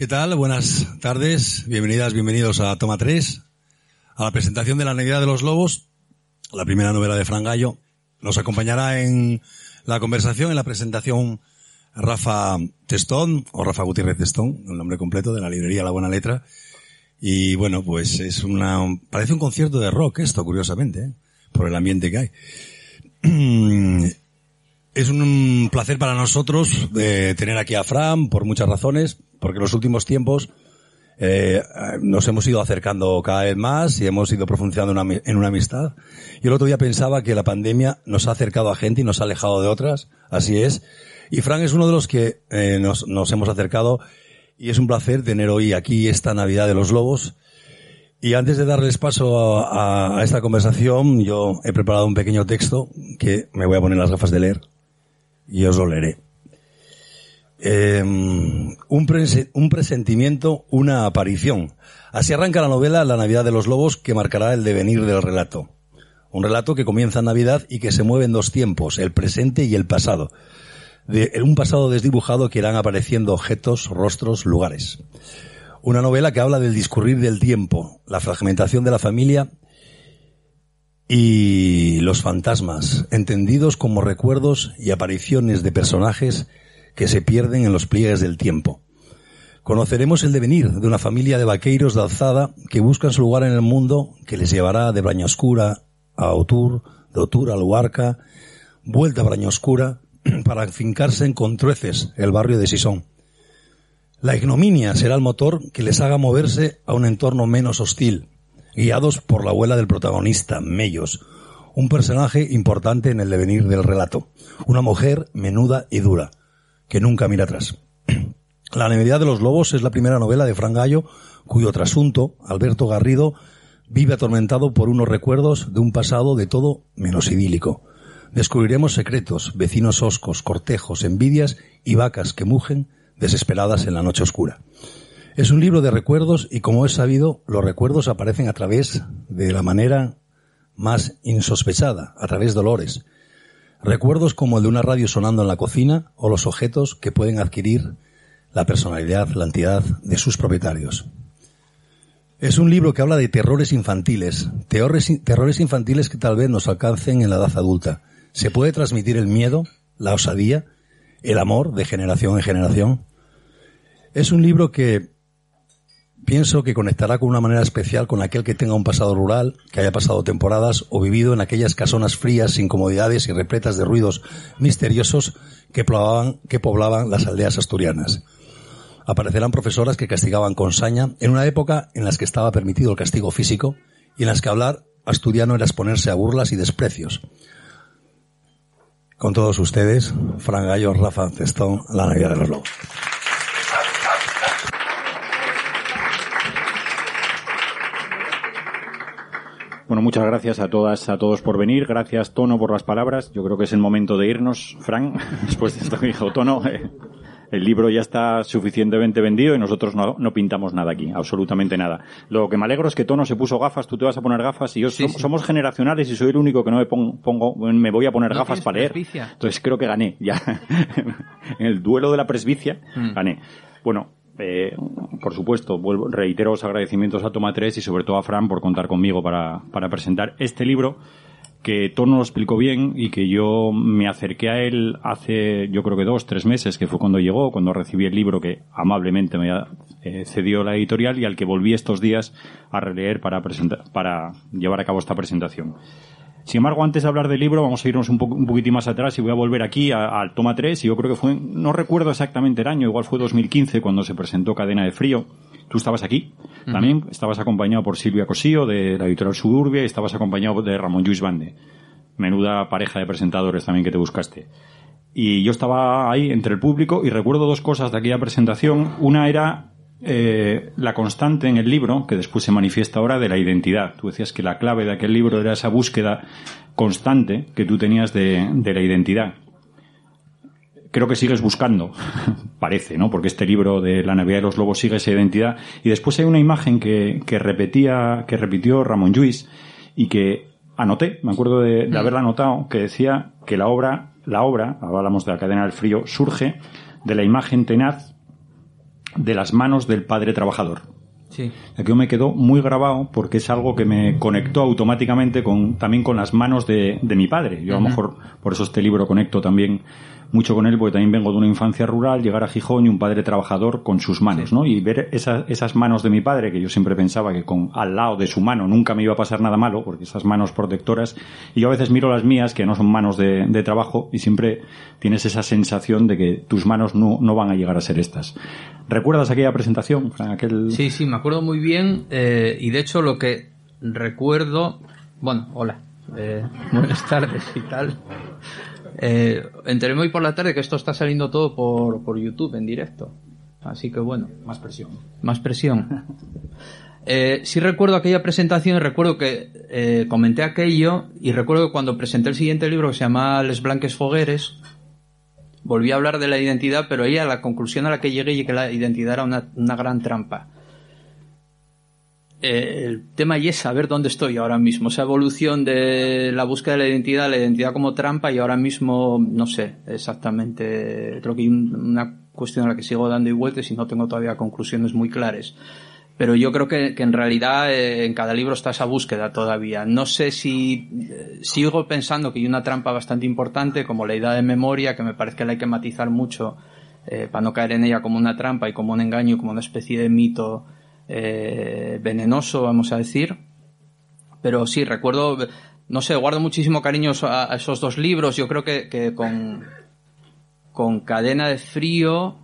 ¿Qué tal? Buenas tardes, bienvenidas, bienvenidos a Toma 3, a la presentación de La Navidad de los Lobos, la primera novela de Fran Gallo. Nos acompañará en la conversación, en la presentación, Rafa Testón, o Rafa Gutiérrez Testón, el nombre completo de la librería La Buena Letra. Y bueno, pues es una, parece un concierto de rock esto, curiosamente, ¿eh? por el ambiente que hay. Es un placer para nosotros de tener aquí a Fran por muchas razones, porque en los últimos tiempos eh, nos hemos ido acercando cada vez más y hemos ido profundizando en una amistad. Y el otro día pensaba que la pandemia nos ha acercado a gente y nos ha alejado de otras, así es. Y Fran es uno de los que eh, nos, nos hemos acercado y es un placer tener hoy aquí esta Navidad de los Lobos. Y antes de darles paso a, a, esta conversación, yo he preparado un pequeño texto que me voy a poner las gafas de leer y os lo leeré. Eh, un, un presentimiento, una aparición. Así arranca la novela La Navidad de los Lobos que marcará el devenir del relato. Un relato que comienza en Navidad y que se mueve en dos tiempos, el presente y el pasado. En un pasado desdibujado que irán apareciendo objetos, rostros, lugares. Una novela que habla del discurrir del tiempo, la fragmentación de la familia y los fantasmas, entendidos como recuerdos y apariciones de personajes que se pierden en los pliegues del tiempo. Conoceremos el devenir de una familia de vaqueiros de alzada que buscan su lugar en el mundo que les llevará de Brañoscura a Otur, de Otur a Luarca, vuelta a Brañoscura para fincarse en Contrueces, el barrio de Sison. La ignominia será el motor que les haga moverse a un entorno menos hostil, guiados por la abuela del protagonista, Mellos, un personaje importante en el devenir del relato, una mujer menuda y dura, que nunca mira atrás. La Navidad de los Lobos es la primera novela de Fran Gallo, cuyo trasunto, Alberto Garrido, vive atormentado por unos recuerdos de un pasado de todo menos idílico. Descubriremos secretos, vecinos oscos, cortejos, envidias y vacas que mugen desesperadas en la noche oscura. Es un libro de recuerdos y como es sabido, los recuerdos aparecen a través de la manera más insospechada, a través de olores. Recuerdos como el de una radio sonando en la cocina o los objetos que pueden adquirir la personalidad, la entidad de sus propietarios. Es un libro que habla de terrores infantiles, terrores, infantiles que tal vez nos alcancen en la edad adulta. Se puede transmitir el miedo, la osadía, el amor de generación en generación. Es un libro que pienso que conectará con una manera especial con aquel que tenga un pasado rural, que haya pasado temporadas o vivido en aquellas casonas frías, sin comodidades y repletas de ruidos misteriosos que poblaban, las aldeas asturianas. Aparecerán profesoras que castigaban con saña en una época en la que estaba permitido el castigo físico y en las que hablar asturiano era exponerse a burlas y desprecios. Con todos ustedes, Fran Gallo, Rafa Cestón, La Navidad de los Lobos. Bueno, muchas gracias a todas, a todos por venir. Gracias, Tono, por las palabras. Yo creo que es el momento de irnos, Frank, después de esto que dijo Tono. Eh, el libro ya está suficientemente vendido y nosotros no, no, pintamos nada aquí, absolutamente nada. Lo que me alegro es que Tono se puso gafas, tú te vas a poner gafas y yo sí, somos, sí. somos generacionales y soy el único que no me pongo, pongo me voy a poner no gafas para leer. presbicia. Entonces creo que gané, ya. en el duelo de la presbicia, Mm. gané. Bueno, eh, por supuesto, vuelvo, reitero los agradecimientos a Toma 3 y sobre todo a Fran por contar conmigo para, para presentar este libro que Tono lo explicó bien y que yo me acerqué a él hace, yo creo que dos, tres meses, que fue cuando llegó, cuando recibí el libro que amablemente me eh, cedió la editorial y al que volví estos días a releer para, presentar, para llevar a cabo esta presentación. Sin embargo, antes de hablar del libro, vamos a irnos un, poco, un poquitín más atrás y voy a volver aquí al toma 3. Y yo creo que fue, no recuerdo exactamente el año, igual fue 2015 cuando se presentó Cadena de Frío. Tú estabas aquí también, estabas acompañado por Silvia Cosío de la editorial Suburbia y estabas acompañado de Ramón Lluís Bande. Menuda pareja de presentadores también que te buscaste. Y yo estaba ahí entre el público y recuerdo dos cosas de aquella presentación. Una era eh, la constante en el libro, que después se manifiesta ahora, de la identidad. Tú decías que la clave de aquel libro era esa búsqueda constante que tú tenías de, de la identidad. Creo que sigues buscando, parece, ¿no? Porque este libro de La Navidad de los Lobos sigue esa identidad. Y después hay una imagen que, que repetía, que repitió Ramón Lluís y que anoté, me acuerdo de, de haberla anotado, que decía que la obra, la obra, hablamos de la cadena del frío, surge de la imagen tenaz de las manos del padre trabajador. Sí. Aquello me quedó muy grabado porque es algo que me conectó automáticamente con, también con las manos de, de mi padre. Yo a lo mejor, por eso este libro conecto también mucho con él, porque también vengo de una infancia rural, llegar a Gijón y un padre trabajador con sus manos, ¿no? Y ver esas, esas manos de mi padre, que yo siempre pensaba que con al lado de su mano nunca me iba a pasar nada malo, porque esas manos protectoras, y yo a veces miro las mías, que no son manos de, de trabajo, y siempre tienes esa sensación de que tus manos no, no van a llegar a ser estas. ¿Recuerdas aquella presentación? Aquel... Sí, sí, me acuerdo muy bien. eh, y de hecho lo que recuerdo... Bueno, hola. eh, buenas tardes y tal. Eh, hoy por la tarde que esto está saliendo todo por, por YouTube en directo. Así que bueno, Más presión. más presión. Eh, sí recuerdo aquella presentación y recuerdo que eh, comenté aquello y recuerdo que cuando presenté el siguiente libro que se llama Les Blanques Fogueres, volví a hablar de la identidad, pero ahí a la conclusión a la que llegué y que la identidad era una, una gran trampa. Eh, el tema y es saber dónde estoy ahora mismo, esa evolución de la búsqueda de la identidad, la identidad como trampa y ahora mismo no sé exactamente, creo que hay un- una cuestión a la que sigo dando y vueltas y no tengo todavía conclusiones muy claras. Pero yo creo que, que en realidad eh, en cada libro está esa búsqueda todavía. No sé si eh, sigo pensando que hay una trampa bastante importante como la idea de memoria, que me parece que la hay que matizar mucho para no caer en ella como una trampa y como un engaño, como una especie de mito eh, venenoso, vamos a decir. Pero sí, recuerdo, no sé, guardo muchísimo cariño a, esos dos libros. Yo creo que, con, con Cadena de Frío,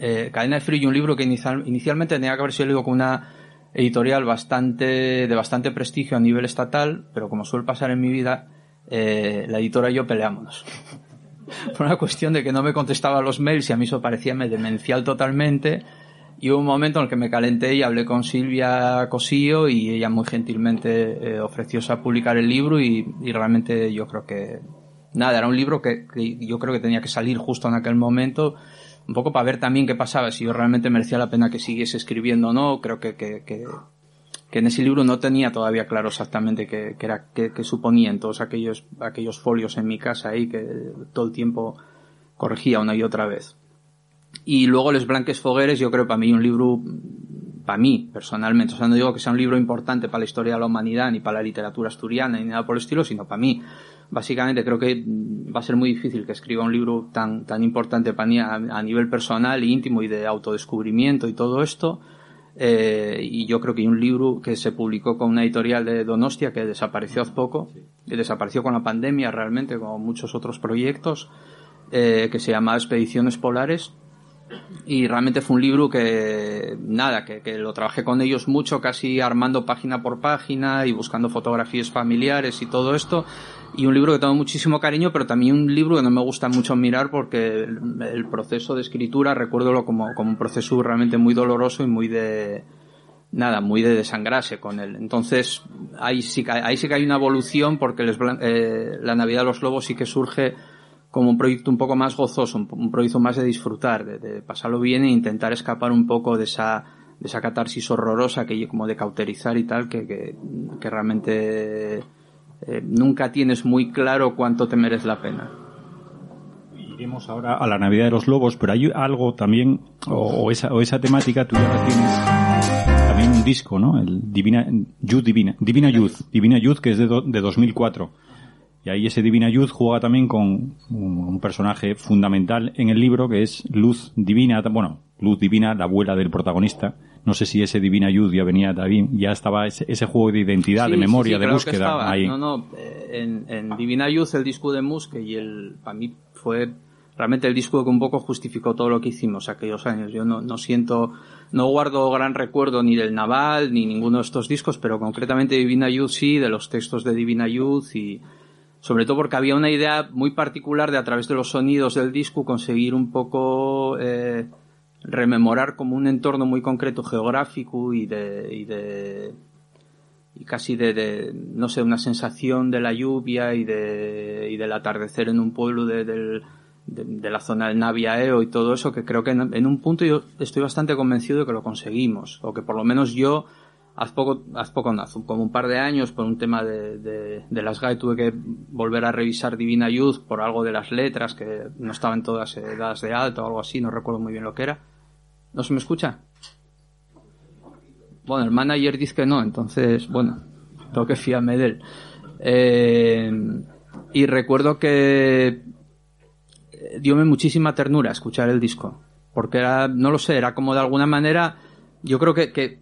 eh, Cadena de Frío y un libro que inicial- inicialmente tenía que haber sido con una editorial bastante, de bastante prestigio a nivel estatal, pero como suele pasar en mi vida, eh, la editora y yo peleámonos. Por una cuestión de que no me contestaba los mails y a mí eso parecía demencial totalmente. Y hubo un momento en el que me calenté y hablé con Silvia Cosío y ella muy gentilmente eh, ofrecióse a publicar el libro y, y realmente yo creo que nada, era un libro que, yo creo que tenía que salir justo en aquel momento un poco para ver también qué pasaba, si yo realmente merecía la pena que siguiese escribiendo o no, creo que, que, que, en ese libro no tenía todavía claro exactamente qué, qué era, qué suponían todos aquellos, aquellos folios en mi casa ahí que todo el tiempo corregía una y otra vez. Y luego Les Blanques Fogueres, yo creo para mí un libro, para mí personalmente, o sea, no digo que sea un libro importante para la historia de la humanidad, ni para la literatura asturiana, ni nada por el estilo, sino para mí. Básicamente creo que va a ser muy difícil que escriba un libro tan, tan importante para mí a, a nivel personal e íntimo y de autodescubrimiento y todo esto. Eh, y yo creo que hay un libro que se publicó con una editorial de Donostia que desapareció hace poco, que desapareció con la pandemia realmente, como muchos otros proyectos, eh, que se llama Expediciones Polares. Y realmente fue un libro que, nada, que, que lo trabajé con ellos mucho, casi armando página por página y buscando fotografías familiares y todo esto. Y un libro que tengo muchísimo cariño, pero también un libro que no me gusta mucho mirar porque el, proceso de escritura, recuerdo como, como un proceso realmente muy doloroso y muy de, nada, muy de desangrarse con él. Entonces, ahí sí, que- ahí sí que hay una evolución porque les eh, la Navidad de los Lobos sí que surge como un proyecto un poco más gozoso, un, proyecto más de disfrutar, de, pasarlo bien e intentar escapar un poco de esa, de esa catarsis horrorosa que como de cauterizar y tal, que, que, realmente eh, nunca tienes muy claro cuánto te merece la pena. Iremos ahora a la Navidad de los Lobos, pero hay algo también, o, o esa, o esa temática, tú ya la tienes también un disco, ¿no? El Divina, Youth Divina, Divina Youth, Divina Youth, que es de, do- de 2004. Y ahí ese Divina Youth juega también con un, personaje fundamental en el libro, que es Luz Divina, bueno, Luz Divina, la abuela del protagonista. No sé si ese Divina Youth ya venía también, ya estaba ese, ese juego de identidad, de memoria, sí, de claro que búsqueda ahí. No, no, eh, en, en Divina Youth el disco de Musk y el, para mí fue realmente el disco que un poco justificó todo lo que hicimos aquellos años. Yo no, no siento, no guardo gran recuerdo ni del Naval ni ninguno de estos discos, pero concretamente Divina Youth sí, de los textos de Divina Youth y sobre todo porque había una idea muy particular de a través de los sonidos del disco conseguir un poco eh, rememorar como un entorno muy concreto geográfico y de, y casi de, no sé, una sensación de la lluvia y, de, y del atardecer en un pueblo de, de, de la zona del Naviaeo y todo eso, que creo que en, en un punto yo estoy bastante convencido de que lo conseguimos, o que por lo menos yo, hace poco, hace poco no, hace como un par de años, por un tema de, de, de las GAE, tuve que volver a revisar Divina Youth por algo de las letras, que no estaban todas eh, dadas de alta o algo así, no recuerdo muy bien lo que era ¿No se me escucha? Bueno, el manager dice que no, entonces, bueno, tengo que fiarme de él. Eh, y recuerdo que diome muchísima ternura escuchar el disco. Porque era, no lo sé, era como de alguna manera, yo creo que, que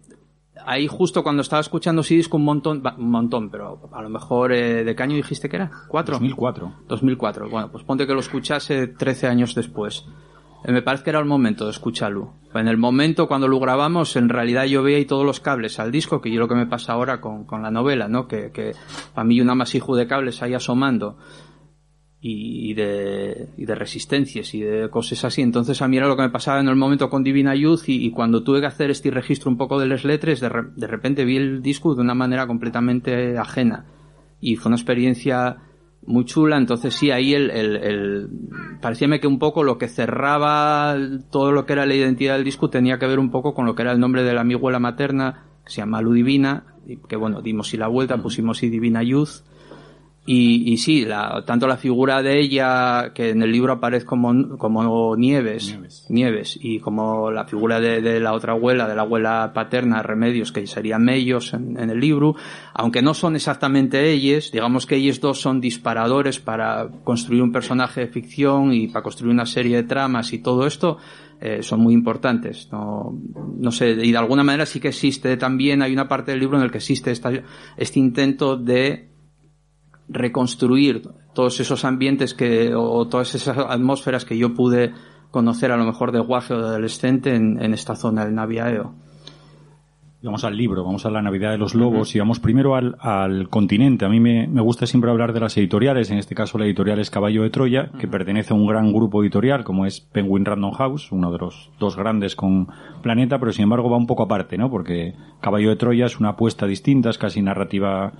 ahí justo cuando estaba escuchando ese disco un montón, un montón, pero a lo mejor, eh, ¿de qué año dijiste que era? ¿Cuatro? 2004. 2004. Bueno, pues ponte que lo escuchase 13 años después. Eh, me parece que era el momento de escucharlo. En el momento cuando lo grabamos, en realidad yo veía ahí todos los cables al disco, que yo lo que me pasa ahora con, con la novela, ¿no? Que, que a mí un amasijo de cables ahí asomando y de, y de resistencias y de cosas así. Entonces a mí era lo que me pasaba en el momento con Divina Youth y, y cuando tuve que hacer este registro un poco de las letras, de, re, de repente vi el disco de una manera completamente ajena. Y fue una experiencia muy chula, entonces sí, ahí el, el, el parecíame que un poco lo que cerraba todo lo que era la identidad del disco tenía que ver un poco con lo que era el nombre de la mi abuela materna, que se llama Lu Divina, y que bueno, dimos y la vuelta, pusimos y Divina Youth, y, y sí, la, tanto la figura de ella, que en el libro aparece como, como Nieves, Nieves. Nieves, y como la figura de, de, la otra abuela, de la abuela paterna, Remedios, que sería Mellos en, en, el libro, aunque no son exactamente ellos, digamos que ellos dos son disparadores para construir un personaje de ficción y para construir una serie de tramas y todo esto, eh, son muy importantes. No, no sé, y de alguna manera sí que existe también, hay una parte del libro en el que existe esta, este intento de reconstruir todos esos ambientes que, o todas esas atmósferas que yo pude conocer a lo mejor de guaje o de adolescente en, en esta zona del Naviaeo. Vamos al libro, vamos a la Navidad de los Lobos uh -huh. y vamos primero al, al continente. A mí me, me, gusta siempre hablar de las editoriales, en este caso la editorial es Caballo de Troya, uh -huh. que pertenece a un gran grupo editorial como es Penguin Random House, uno de los dos grandes con Planeta, pero sin embargo va un poco aparte, ¿no? Porque Caballo de Troya es una apuesta distinta, es casi narrativa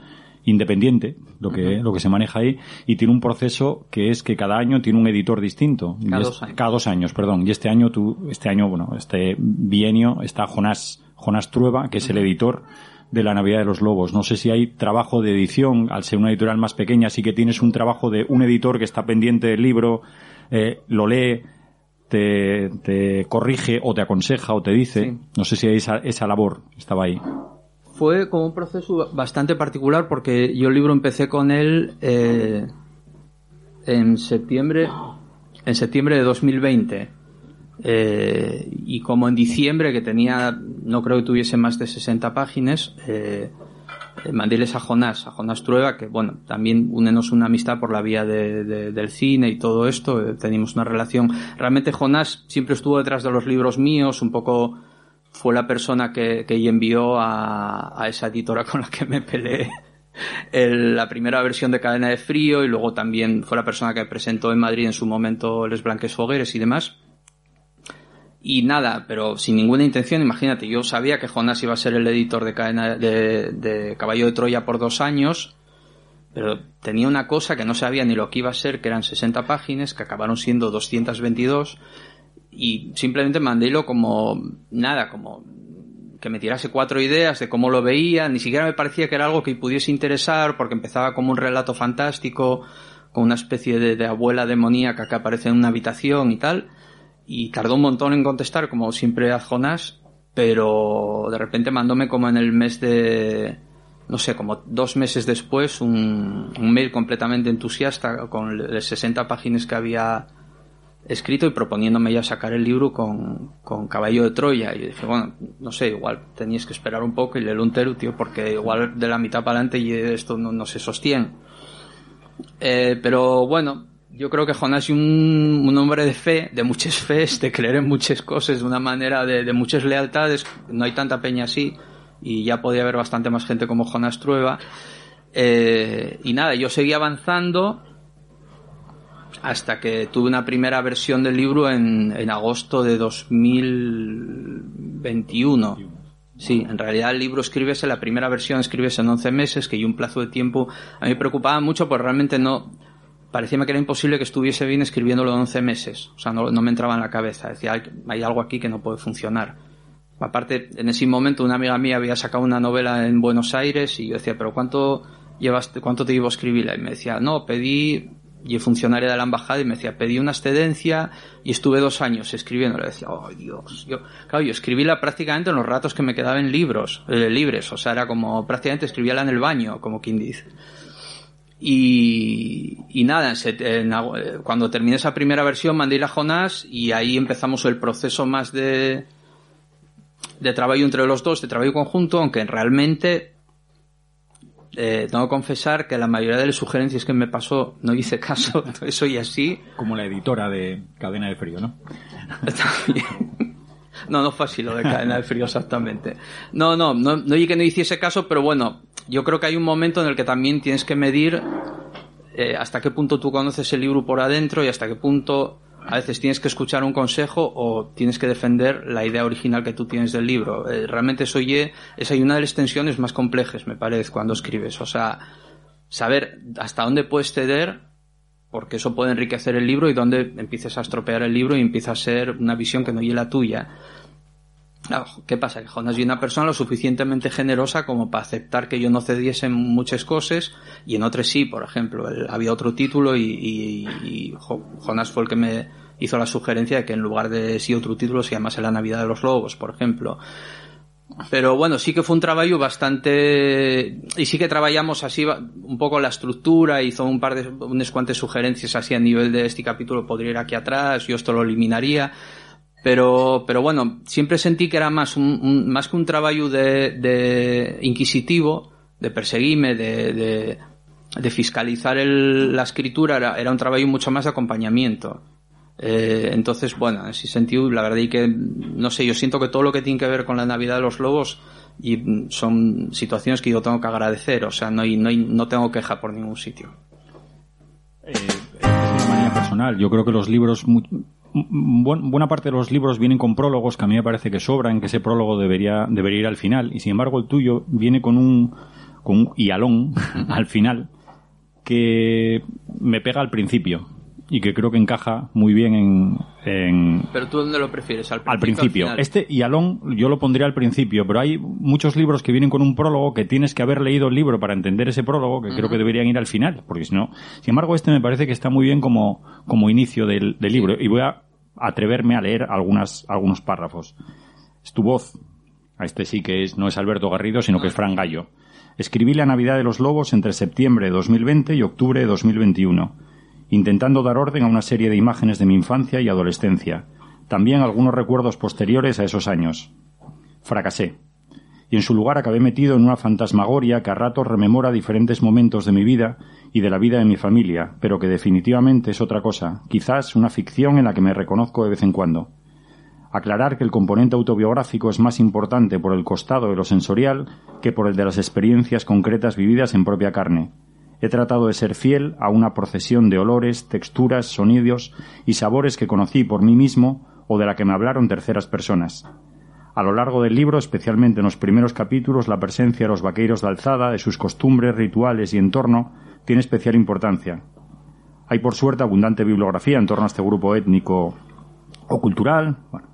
independiente, lo que, uh -huh. lo que se maneja ahí, y tiene un proceso que es que cada año tiene un editor distinto. Cada, es, dos, años. cada dos años. perdón. Y este año tú, este año, bueno, este bienio está Jonás, Jonás Trueba, que es el editor de la Navidad de los Lobos. No sé si hay trabajo de edición, al ser una editorial más pequeña, sí que tienes un trabajo de un editor que está pendiente del libro, eh, lo lee, te, te, corrige o te aconseja o te dice. Sí. No sé si hay esa, esa labor estaba ahí fue como un proceso bastante particular porque yo el libro empecé con él eh, en septiembre en septiembre de 2020 eh, y como en diciembre que tenía no creo que tuviese más de 60 páginas eh, mandéles a Jonás a Jonás Trueba que bueno también únenos una amistad por la vía de, de, del cine y todo esto eh, teníamos una relación. Realmente Jonás siempre estuvo detrás de los libros míos un poco fue la persona que, que envió a, a, esa editora con la que me peleé el, la primera versión de Cadena de Frío y luego también fue la persona que presentó en Madrid en su momento Les Blanques Fogueres y demás. Y nada, pero sin ninguna intención, imagínate, yo sabía que Jonas iba a ser el editor de, cadena, de, Caballo de Troya por dos años, pero tenía una cosa que no sabía ni lo que iba a ser, que eran 60 páginas, que acabaron siendo 222, y simplemente mandélo como nada, como que me tirase cuatro ideas de cómo lo veía, ni siquiera me parecía que era algo que pudiese interesar porque empezaba como un relato fantástico con una especie de, abuela demoníaca que aparece en una habitación y tal. Y tardó un montón en contestar como siempre a Jonás pero de repente mandóme como en el mes de no sé, como dos meses después un, un mail completamente entusiasta con las 60 páginas que había escrito y proponiéndome ya sacar el libro con, con Caballo de Troya. Y dije, bueno, no sé, igual tenías que esperar un poco y leerlo entero, tío, porque igual de la mitad para adelante y esto no, no se sostiene. Eh, pero bueno, yo creo que Jonás es un, un, hombre de fe, de muchas fees, de creer en muchas cosas, de una manera de, de muchas lealtades. No hay tanta peña así y ya podía haber bastante más gente como Jonás Trueba. Eh, y nada, yo seguí avanzando hasta que tuve una primera versión del libro en, agosto de 2021. Sí, en realidad el libro escribes la primera versión escribes en 11 meses, que hay un plazo de tiempo. A mí me preocupaba mucho porque realmente no, parecía que era imposible que estuviese bien escribiéndolo en 11 meses. O sea, no, no me entraba en la cabeza. Decía, hay, hay algo aquí que no puede funcionar. Aparte, en ese momento una amiga mía había sacado una novela en Buenos Aires y yo decía, pero ¿cuánto llevas, cuánto te llevo a escribirla? Y me decía, no, pedí y funcionaria de la embajada y me decía, pedí una excedencia y estuve dos años escribiendo. Le decía, oh Dios, yo, claro, yo escribíla prácticamente en los ratos que me quedaban libros, eh, libres, o sea, era como prácticamente escribíala en el baño, como quien dice. Y, y nada, cuando terminé esa primera versión mandé a Jonás y ahí empezamos el proceso más de, de trabajo entre los dos, de trabajo conjunto, aunque realmente eh, tengo que confesar que la mayoría de las sugerencias que me pasó no hice caso, soy así. Como la editora de Cadena de Frío, ¿no? no, no fue así lo de Cadena de Frío exactamente. No, no, no, no que no hiciese caso, pero bueno, yo creo que hay un momento en el que también tienes que medir eh, hasta qué punto tú conoces el libro por adentro y hasta qué punto a veces tienes que escuchar un consejo o tienes que defender la idea original que tú tienes del libro. Eh, realmente eso es una de las tensiones más complejas, me parece, cuando escribes. O sea, saber hasta dónde puedes ceder, porque eso puede enriquecer el libro y dónde empieces a estropear el libro y empieza a ser una visión que no es la tuya. ¿Qué pasa? Que Jonas es una persona lo suficientemente generosa como para aceptar que yo no cediese en muchas cosas y en otras sí, por ejemplo. había otro título y, Jonas fue el que me hizo la sugerencia de que en lugar de sí otro título se llamase La Navidad de los Lobos, por ejemplo. Pero bueno, sí que fue un trabajo bastante... Y sí que trabajamos así un poco la estructura, hizo un par de... unas cuantas sugerencias así a nivel de este capítulo podría ir aquí atrás, yo esto lo eliminaría pero, pero bueno, siempre sentí que era más un, más que un trabajo de, de inquisitivo, de perseguirme, de, de, fiscalizar el, la escritura, era, era un trabajo mucho más de acompañamiento. Eh, entonces, bueno, en ese sentido, la verdad es que, no sé, yo siento que todo lo que tiene que ver con la Navidad de los Lobos y son situaciones que yo tengo que agradecer, o sea, no, hay, no, hay, no tengo queja por ningún sitio. Eh, es una manera personal. Yo creo que los libros buena parte de los libros vienen con prólogos que a mí me parece que sobran, que ese prólogo debería, debería ir al final, y sin embargo el tuyo viene con un, con un hialón al final que me pega al principio y que creo que encaja muy bien en, pero tú dónde lo prefieres al principio, al principio. este hialón yo lo pondría al principio pero hay muchos libros que vienen con un prólogo que tienes que haber leído el libro para entender ese prólogo que creo que deberían ir al final porque si no sin embargo este me parece que está muy bien como como inicio del, del libro y voy a atreverme a leer algunas, algunos párrafos. Es tu voz. A este sí que es, no es Alberto Garrido, sino que es Fran Gallo. Escribí La Navidad de los Lobos entre septiembre de 2020 y octubre de 2021, intentando dar orden a una serie de imágenes de mi infancia y adolescencia, también algunos recuerdos posteriores a esos años. Fracasé, y en su lugar acabé metido en una fantasmagoria que a ratos rememora diferentes momentos de mi vida y de la vida de mi familia, pero que definitivamente es otra cosa, quizás una ficción en la que me reconozco de vez en cuando. Aclarar que el componente autobiográfico es más importante por el costado de lo sensorial que por el de las experiencias concretas vividas en propia carne. He tratado de ser fiel a una procesión de olores, texturas, sonidos y sabores que conocí por mí mismo o de la que me hablaron terceras personas. A lo largo del libro, especialmente en los primeros capítulos, la presencia de los vaqueiros de alzada, de sus costumbres, rituales y entorno, tiene especial importancia. Hay por suerte abundante bibliografía en torno a este grupo étnico o cultural. Bueno,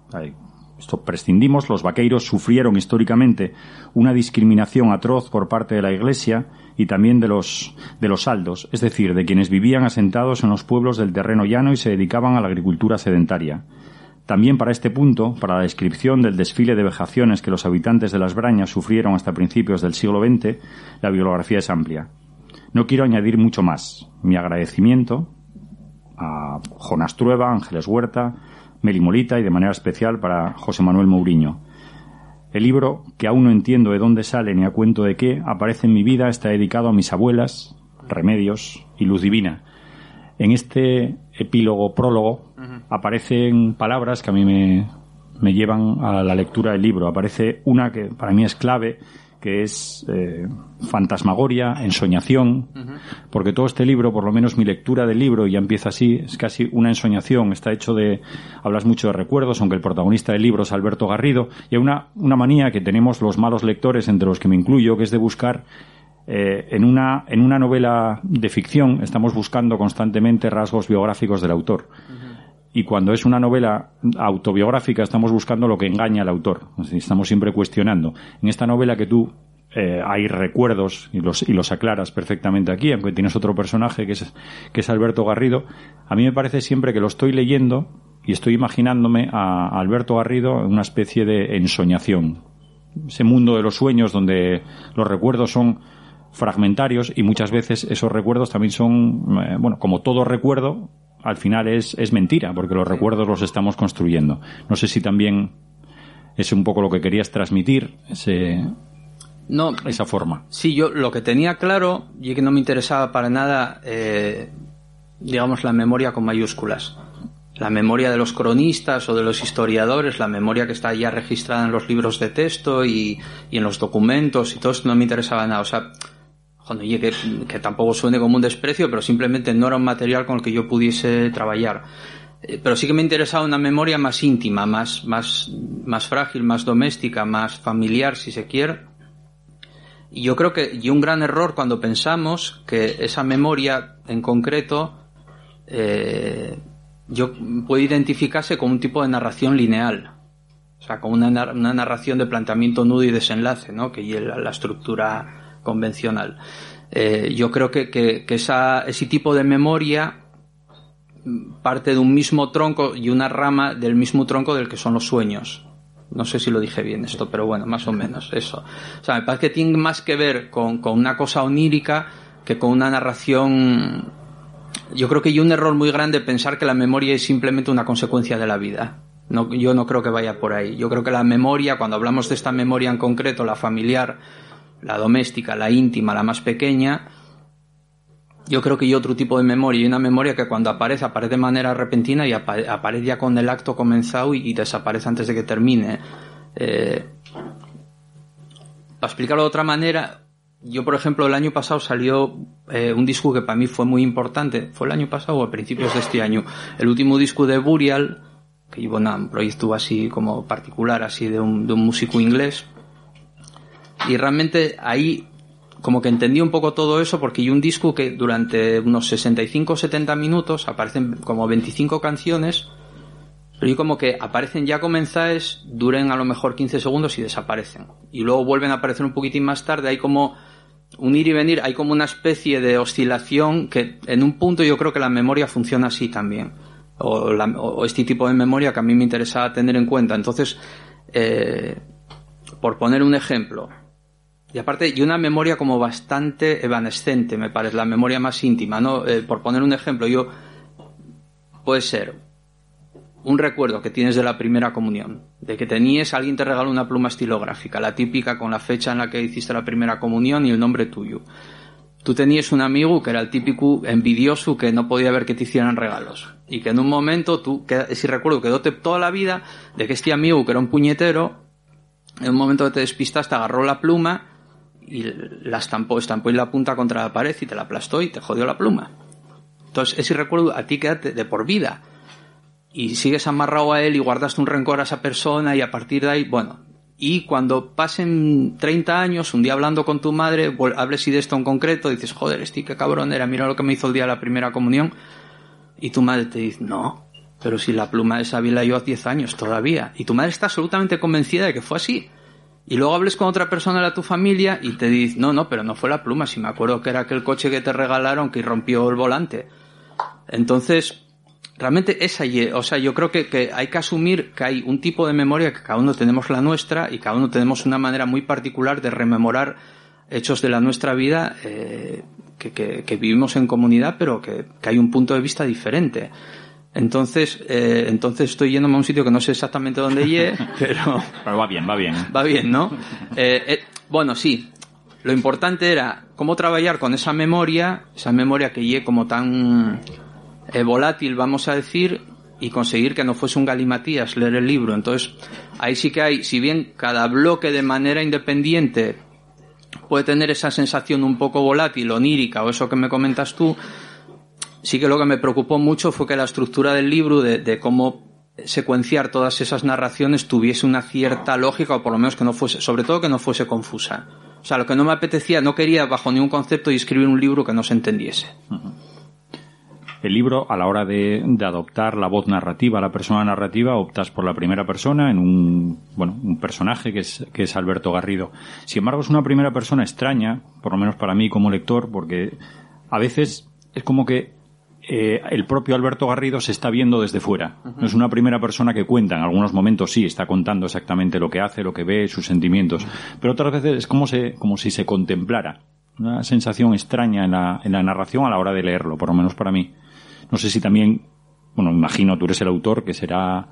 esto prescindimos. Los vaqueiros sufrieron históricamente una discriminación atroz por parte de la Iglesia y también de los, de los saldos, es decir, de quienes vivían asentados en los pueblos del terreno llano y se dedicaban a la agricultura sedentaria. También para este punto, para la descripción del desfile de vejaciones que los habitantes de las Brañas sufrieron hasta principios del siglo XX, la bibliografía es amplia. No quiero añadir mucho más. Mi agradecimiento a Jonas Trueba, Ángeles Huerta, Meli Molita y de manera especial para José Manuel Mouriño. El libro, que aún no entiendo de dónde sale ni a cuento de qué, aparece en mi vida, está dedicado a mis abuelas, Remedios y Luz Divina. En este epílogo prólogo aparecen palabras que a mí me, me llevan a la lectura del libro. Aparece una que para mí es clave que es eh, fantasmagoria, ensoñación, porque todo este libro, por lo menos mi lectura del libro, ya empieza así, es casi una ensoñación, está hecho de, hablas mucho de recuerdos, aunque el protagonista del libro es Alberto Garrido, y hay una, una manía que tenemos los malos lectores, entre los que me incluyo, que es de buscar eh, en, una, en una novela de ficción, estamos buscando constantemente rasgos biográficos del autor y cuando es una novela autobiográfica estamos buscando lo que engaña al autor. Estamos siempre cuestionando. En esta novela que tú eh, hay recuerdos y los, y los aclaras perfectamente aquí, aunque tienes otro personaje que es, que es Alberto Garrido. A mí me parece siempre que lo estoy leyendo y estoy imaginándome a Alberto Garrido en una especie de ensoñación. Ese mundo de los sueños donde los recuerdos son fragmentarios y muchas veces esos recuerdos también son, eh, bueno, como todo recuerdo, al final es, es mentira, porque los recuerdos los estamos construyendo. No sé si también es un poco lo que querías transmitir, ese, no, esa forma. Sí, yo lo que tenía claro y que no me interesaba para nada, eh, digamos, la memoria con mayúsculas. La memoria de los cronistas o de los historiadores, la memoria que está ya registrada en los libros de texto y, y en los documentos y todo esto no me interesaba nada. O sea, cuando que, que tampoco suene como un desprecio, pero simplemente no era un material con el que yo pudiese trabajar. Eh, pero sí que me interesaba una memoria más íntima, más, más, más frágil, más doméstica, más familiar, si se quiere. Y yo creo que, y un gran error cuando pensamos que esa memoria en concreto, eh, yo puede identificarse con un tipo de narración lineal. O sea, con una, una narración de planteamiento nudo y desenlace, ¿no? Que la estructura convencional. Eh, yo creo que, que, ese tipo de memoria parte de un mismo tronco y una rama del mismo tronco del que son los sueños. No sé si lo dije bien esto, pero bueno, más o menos eso. O sea, me parece que tiene más que ver con, con una cosa onírica que con una narración. Yo creo que hay un error muy grande pensar que la memoria es simplemente una consecuencia de la vida. No, yo no creo que vaya por ahí. Yo creo que la memoria, cuando hablamos de esta memoria en concreto, la familiar, la doméstica, la íntima, la más pequeña, yo creo que hay otro tipo de memoria y una memoria que cuando aparece, aparece de manera repentina y apa aparece ya con el acto comenzado y, desaparece antes de que termine. Eh, para explicarlo de otra manera, yo por ejemplo el año pasado salió eh, un disco que para mí fue muy importante, fue el año pasado o a principios de este año, el último disco de Burial, que llevó un proyecto así como particular, así de un músico inglés, y realmente ahí como que entendí un poco todo eso porque hay un disco que durante unos 65 o 70 minutos aparecen como 25 canciones, pero y como que aparecen ya comenzadas, duren a lo mejor 15 segundos y desaparecen. Y luego vuelven a aparecer un poquitín más tarde, hay como un ir y venir, hay como una especie de oscilación que en un punto yo creo que la memoria funciona así también. O, la, o este tipo de memoria que a mí me interesaba tener en cuenta. Entonces, eh, por poner un ejemplo, y aparte, y una memoria como bastante evanescente, me parece, la memoria más íntima, ¿no? Eh, por poner un ejemplo, yo, puede ser un recuerdo que tienes de la primera comunión, de que tenías, alguien te regaló una pluma estilográfica, la típica con la fecha en la que hiciste la primera comunión y el nombre tuyo. Tú tenías un amigo que era el típico envidioso que no podía ver que te hicieran regalos. Y que en un momento tú, que, ese recuerdo quedó toda la vida de que este amigo que era un puñetero, en un momento que te despistaste agarró la pluma y la estampó, estampó en la punta contra la pared y te la aplastó y te jodió la pluma. Entonces, ese recuerdo a ti queda de por vida. Y sigues amarrado a él y guardaste un rencor a esa persona y a partir de ahí, bueno. Y cuando pasen 30 años, un día hablando con tu madre, hables y de esto en concreto, dices, joder, este qué cabrón era, mira lo que me hizo el día de la primera comunión. Y tu madre te dice, no, pero si la pluma esa vi la yo hace 10 años todavía. Y tu madre está absolutamente convencida de que fue así. Y luego hables con otra persona de tu familia y te dice, no, no, pero no fue la pluma, si me acuerdo que era aquel coche que te regalaron que rompió el volante. Entonces, realmente esa, o sea, yo creo que, que, hay que asumir que hay un tipo de memoria que cada uno tenemos la nuestra y cada uno tenemos una manera muy particular de rememorar hechos de la nuestra vida eh, que, que, que, vivimos en comunidad, pero que, que hay un punto de vista diferente. Entonces, eh, entonces estoy yéndome a un sitio que no sé exactamente dónde llegué, pero... Pero va bien, va bien. Va bien, ¿no? Eh, eh, bueno, sí. Lo importante era cómo trabajar con esa memoria, esa memoria que llegue como tan eh, volátil, vamos a decir, y conseguir que no fuese un galimatías leer el libro. Entonces, ahí sí que hay, si bien cada bloque de manera independiente puede tener esa sensación un poco volátil, onírica, o eso que me comentas tú, sí que lo que me preocupó mucho fue que la estructura del libro, de, cómo secuenciar todas esas narraciones, tuviese una cierta lógica, o por lo menos que no fuese, sobre todo que no fuese confusa. O sea, lo que no me apetecía, no quería bajo ningún concepto escribir un libro que no se entendiese. El libro, a la hora de, de, adoptar la voz narrativa, la persona narrativa, optas por la primera persona en un, bueno, un personaje que es, que es Alberto Garrido. Sin embargo, es una primera persona extraña, por lo menos para mí como lector, porque a veces es como que eh, el propio Alberto Garrido se está viendo desde fuera. No es una primera persona que cuenta. En algunos momentos sí, está contando exactamente lo que hace, lo que ve, sus sentimientos. Pero otras veces es como, se, como si se contemplara. Una sensación extraña en la, en la narración a la hora de leerlo, por lo menos para mí. No sé si también, bueno, imagino, tú eres el autor, que será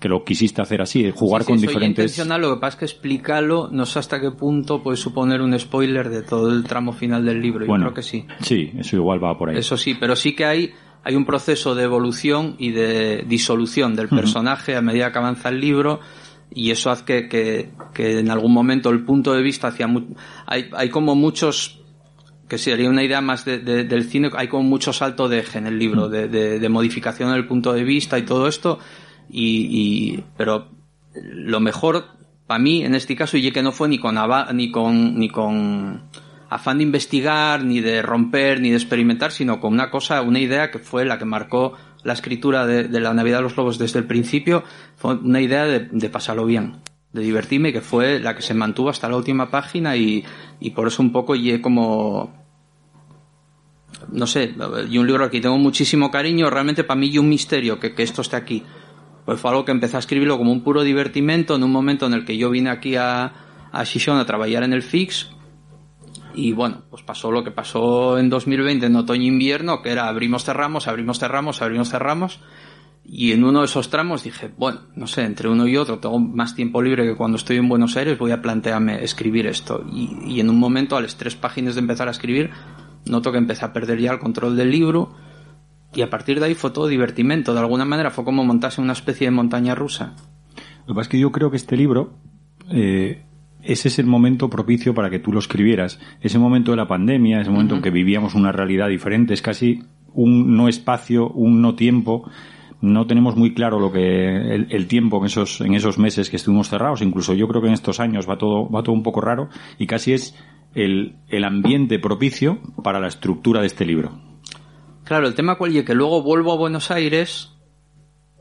que lo quisiste hacer así, jugar Sí, sí, con soy diferentes... intencional, lo que pasa es que explicarlo no sé hasta qué punto puede suponer un spoiler de todo el tramo final del libro. Yo Bueno, creo que sí. Sí, eso igual va por ahí. Eso sí, pero sí que hay, hay un proceso de evolución y de disolución del personaje a medida que avanza el libro y eso hace que, que, que en algún momento el punto de vista hacia... mu- Hay, hay como muchos que sería una idea más de- de- del cine, hay como mucho salto de eje en el libro, de, de- de modificación del punto de vista y todo esto, y, pero lo mejor para mí en este caso y que no fue ni con ni con ni con afán de investigar ni de romper ni de experimentar sino con una cosa una idea que fue la que marcó la escritura de, la Navidad de los Lobos desde el principio fue una idea de, pasarlo bien de divertirme que fue la que se mantuvo hasta la última página y, y por eso un poco y como no sé, y un libro que tengo muchísimo cariño, realmente para mí y un misterio que, que esto esté aquí. Pues fue algo que empecé a escribirlo como un puro divertimento en un momento en el que yo vine aquí a, a Shishon a trabajar en el Fix y bueno, pues pasó lo que pasó en 2020 en otoño-invierno, que era abrimos, cerramos, abrimos, cerramos, abrimos, cerramos. Y en uno de esos tramos dije, bueno, no sé, entre uno y otro tengo más tiempo libre que cuando estoy en Buenos Aires, voy a plantearme escribir esto. Y, y en un momento, a las tres páginas de empezar a escribir, noto que empecé a perder ya el control del libro. Y a partir de ahí fue todo divertimento. De alguna manera fue como montarse una especie de montaña rusa. Lo que pasa es que yo creo que este libro, eh, ese es el momento propicio para que tú lo escribieras. Ese momento de la pandemia, ese momento en que vivíamos una realidad diferente, es casi un no espacio, un no tiempo. No tenemos muy claro lo que el, el tiempo en esos en esos meses que estuvimos cerrados. Incluso yo creo que en estos años va todo va todo un poco raro y casi es el, el ambiente propicio para la estructura de este libro. Claro, el tema cual es que luego vuelvo a Buenos Aires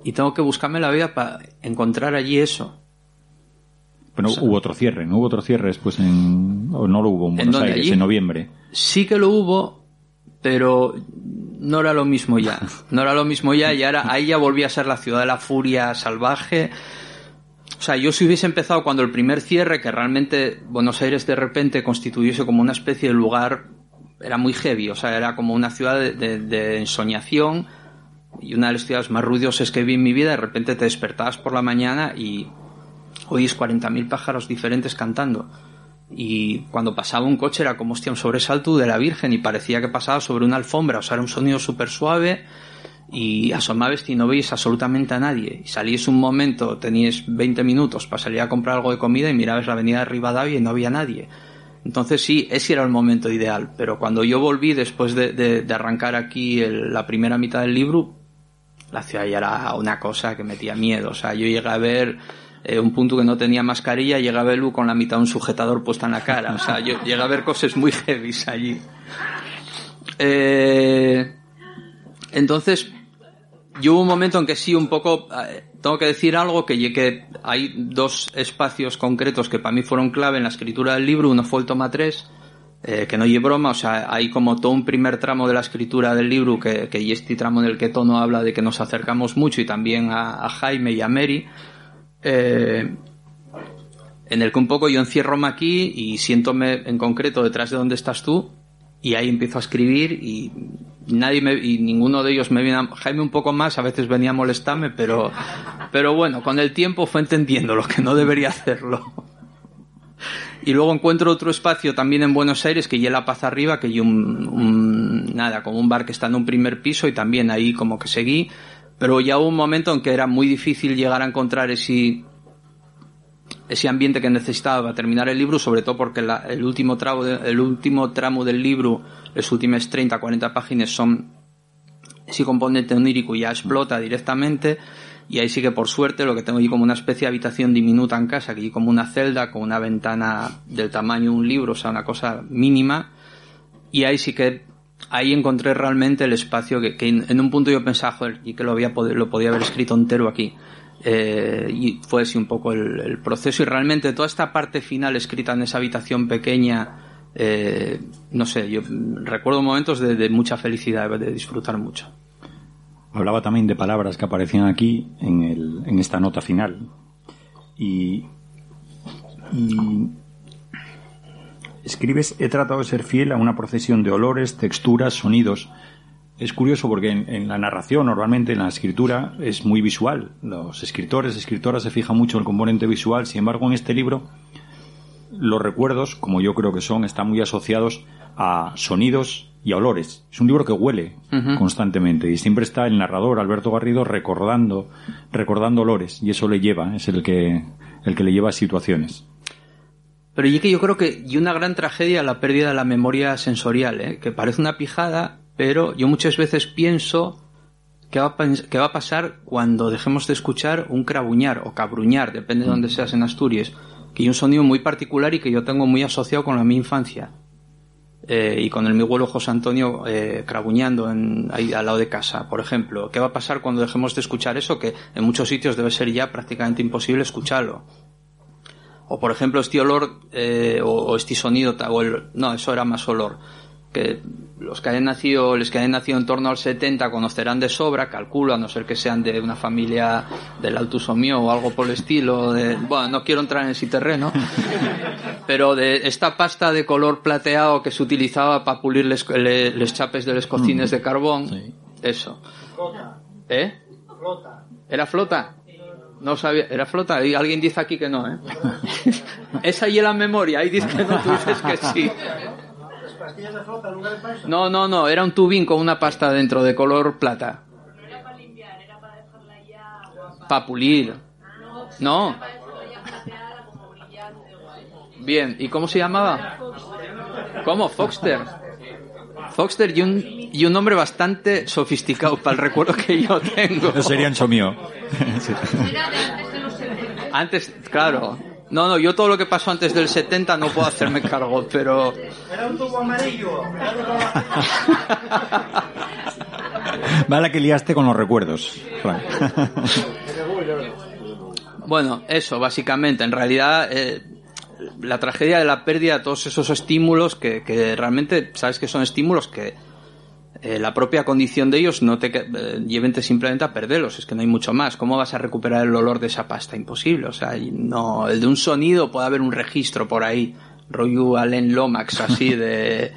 y tengo que buscarme la vida para encontrar allí eso. Pero hubo otro cierre, ¿no hubo otro cierre después en o no lo hubo en ¿En Buenos Aires allí? en noviembre. Sí que lo hubo, pero no era lo mismo ya. No era lo mismo ya y ahora ahí ya volvía a ser la ciudad de la furia salvaje. O sea, yo si hubiese empezado cuando el primer cierre, que realmente Buenos Aires de repente constituyese como una especie de lugar, era muy heavy, o sea, era como una ciudad de, de- ensoñación y una de las ciudades más ruidosas que vi en mi vida, de repente te despertabas por la mañana y oís 40.000 pájaros diferentes cantando. Y cuando pasaba un coche era como hostia, un sobresalto de la Virgen y parecía que pasaba sobre una alfombra, o sea, era un sonido súper suave y asomabas y no veis absolutamente a nadie. Y salíais un momento, teníais 20 minutos para salir a comprar algo de comida y mirabas la avenida de Rivadavia y no había nadie. Entonces sí, ese era el momento ideal, pero cuando yo volví después de, de- arrancar aquí la primera mitad del libro, la ciudad ya era una cosa que metía miedo. O sea, yo llegué a ver eh, un punto que no tenía mascarilla, llegué a verlo con la mitad de un sujetador puesta en la cara. O sea, yo llegué a ver cosas muy heavy allí. Eh, entonces, yo hubo un momento en que sí, un poco, eh, tengo que decir algo, que, que hay dos espacios concretos que para mí fueron clave en la escritura del libro. Uno fue el toma 3, eh, que no lleve broma, o sea, hay como todo un primer tramo de la escritura del libro, que, que y este tramo en el que Tono habla de que nos acercamos mucho y también a, a Jaime y a Mary, eh, en el que un poco yo encierro aquí y siéntome en concreto detrás de donde estás tú y ahí empiezo a escribir y nadie me, y ninguno de ellos me viene a, Jaime un poco más a veces venía a molestarme pero pero bueno con el tiempo fue entendiendo lo que no debería hacerlo. Y luego encuentro otro espacio también en Buenos Aires que ya la paz arriba que hay un, un- nada como un bar que está en un primer piso y también ahí como que seguí. Pero ya hubo un momento en que era muy difícil llegar a encontrar ese ese ambiente que necesitaba terminar el libro, sobre todo porque la- el, último tramo de- el último tramo del libro, las últimas 30, 40 páginas son ese componente onírico ya explota directamente y ahí sí que por suerte lo que tengo ahí como una especie de habitación diminuta en casa, que como una celda con una ventana del tamaño de un libro, o sea, una cosa mínima y ahí sí que ahí encontré realmente el espacio que, que en un punto yo pensaba, joder, y que lo, había, lo podía haber escrito entero aquí. Eh, y fue así un poco el, proceso. Y realmente toda esta parte final escrita en esa habitación pequeña eh, no sé yo recuerdo momentos de, mucha felicidad de disfrutar mucho. Hablaba también de palabras que aparecían aquí en, el, en esta nota final. Y, y escribes he tratado de ser fiel a una procesión de olores texturas sonidos es curioso porque en, la narración, normalmente en la escritura, es muy visual. Los escritores, escritoras se fijan mucho en el componente visual. Sin embargo, en este libro, los recuerdos, como yo creo que son, están muy asociados a sonidos y a olores. Es un libro que huele constantemente y siempre está el narrador, Alberto Garrido, recordando, recordando olores y eso le lleva, es el que, el que le lleva a situaciones. Pero y que yo creo que y una gran tragedia la pérdida de la memoria sensorial, ¿eh? que parece una pijada, pero yo muchas veces pienso qué va, a, va a pasar cuando dejemos de escuchar un crabuñar o cabruñar, depende de dónde seas en Asturias, que hay un sonido muy particular y que yo tengo muy asociado con la mi infancia. Eh, y con el mi abuelo José Antonio eh, crabuñando en, ahí al lado de casa, por ejemplo. ¿Qué va a pasar cuando dejemos de escuchar eso? Que en muchos sitios debe ser ya prácticamente imposible escucharlo. O por ejemplo este olor eh, o, este sonido, o el, no, eso era más olor que los que hayan nacido, los que hayan nacido en torno al 70 conocerán de sobra, calculo, a no ser que sean de una familia del Altus mío o algo por el estilo, de, bueno, no quiero entrar en ese terreno, pero de esta pasta de color plateado que se utilizaba para pulir los chapes de los cocines de carbón, eso. ¿Eh? Flota. ¿Era flota? No sabía, era flota. Y alguien dice aquí que no, ¿eh? Esa y la memoria, ahí dice que no, tú dices que sí. No, no, no, era un tubín con una pasta dentro de color plata. No era para limpiar, era para dejarla ya Para pulir. No. Bien, ¿y cómo se llamaba? ¿Cómo? Foxter. Foxter y un, y un nombre bastante sofisticado para el recuerdo que yo tengo. No sería ancho mío. Antes, claro. No, no, yo todo lo que pasó antes del 70 no puedo hacerme cargo, pero... Era un tubo amarillo. vale que liaste con los recuerdos. bueno, eso, básicamente. En realidad, eh, la tragedia de la pérdida de todos esos estímulos que, que realmente, sabes que son estímulos que eh, la propia condición de ellos no te eh, llevente simplemente a perderlos, es que no hay mucho más. ¿Cómo vas a recuperar el olor de esa pasta? Imposible. O sea, no, el de un sonido puede haber un registro por ahí, rollo Allen Lomax, así de.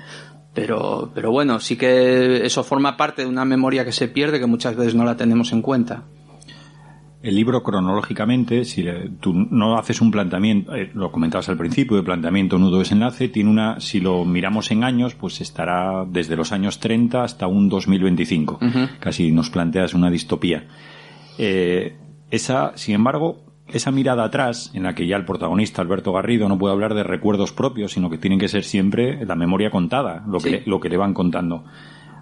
Pero, pero bueno, sí que eso forma parte de una memoria que se pierde que muchas veces no la tenemos en cuenta el libro cronológicamente, si tú no haces un planteamiento, eh, lo comentabas al principio, de planteamiento nudo desenlace, tiene una, si lo miramos en años, pues estará desde los años 30 hasta un 2025. Casi nos planteas una distopía. Eh, esa, sin embargo, esa mirada atrás, en la que ya el protagonista, Alberto Garrido, no puede hablar de recuerdos propios, sino que tienen que ser siempre la memoria contada, lo, que, le, lo que le van contando.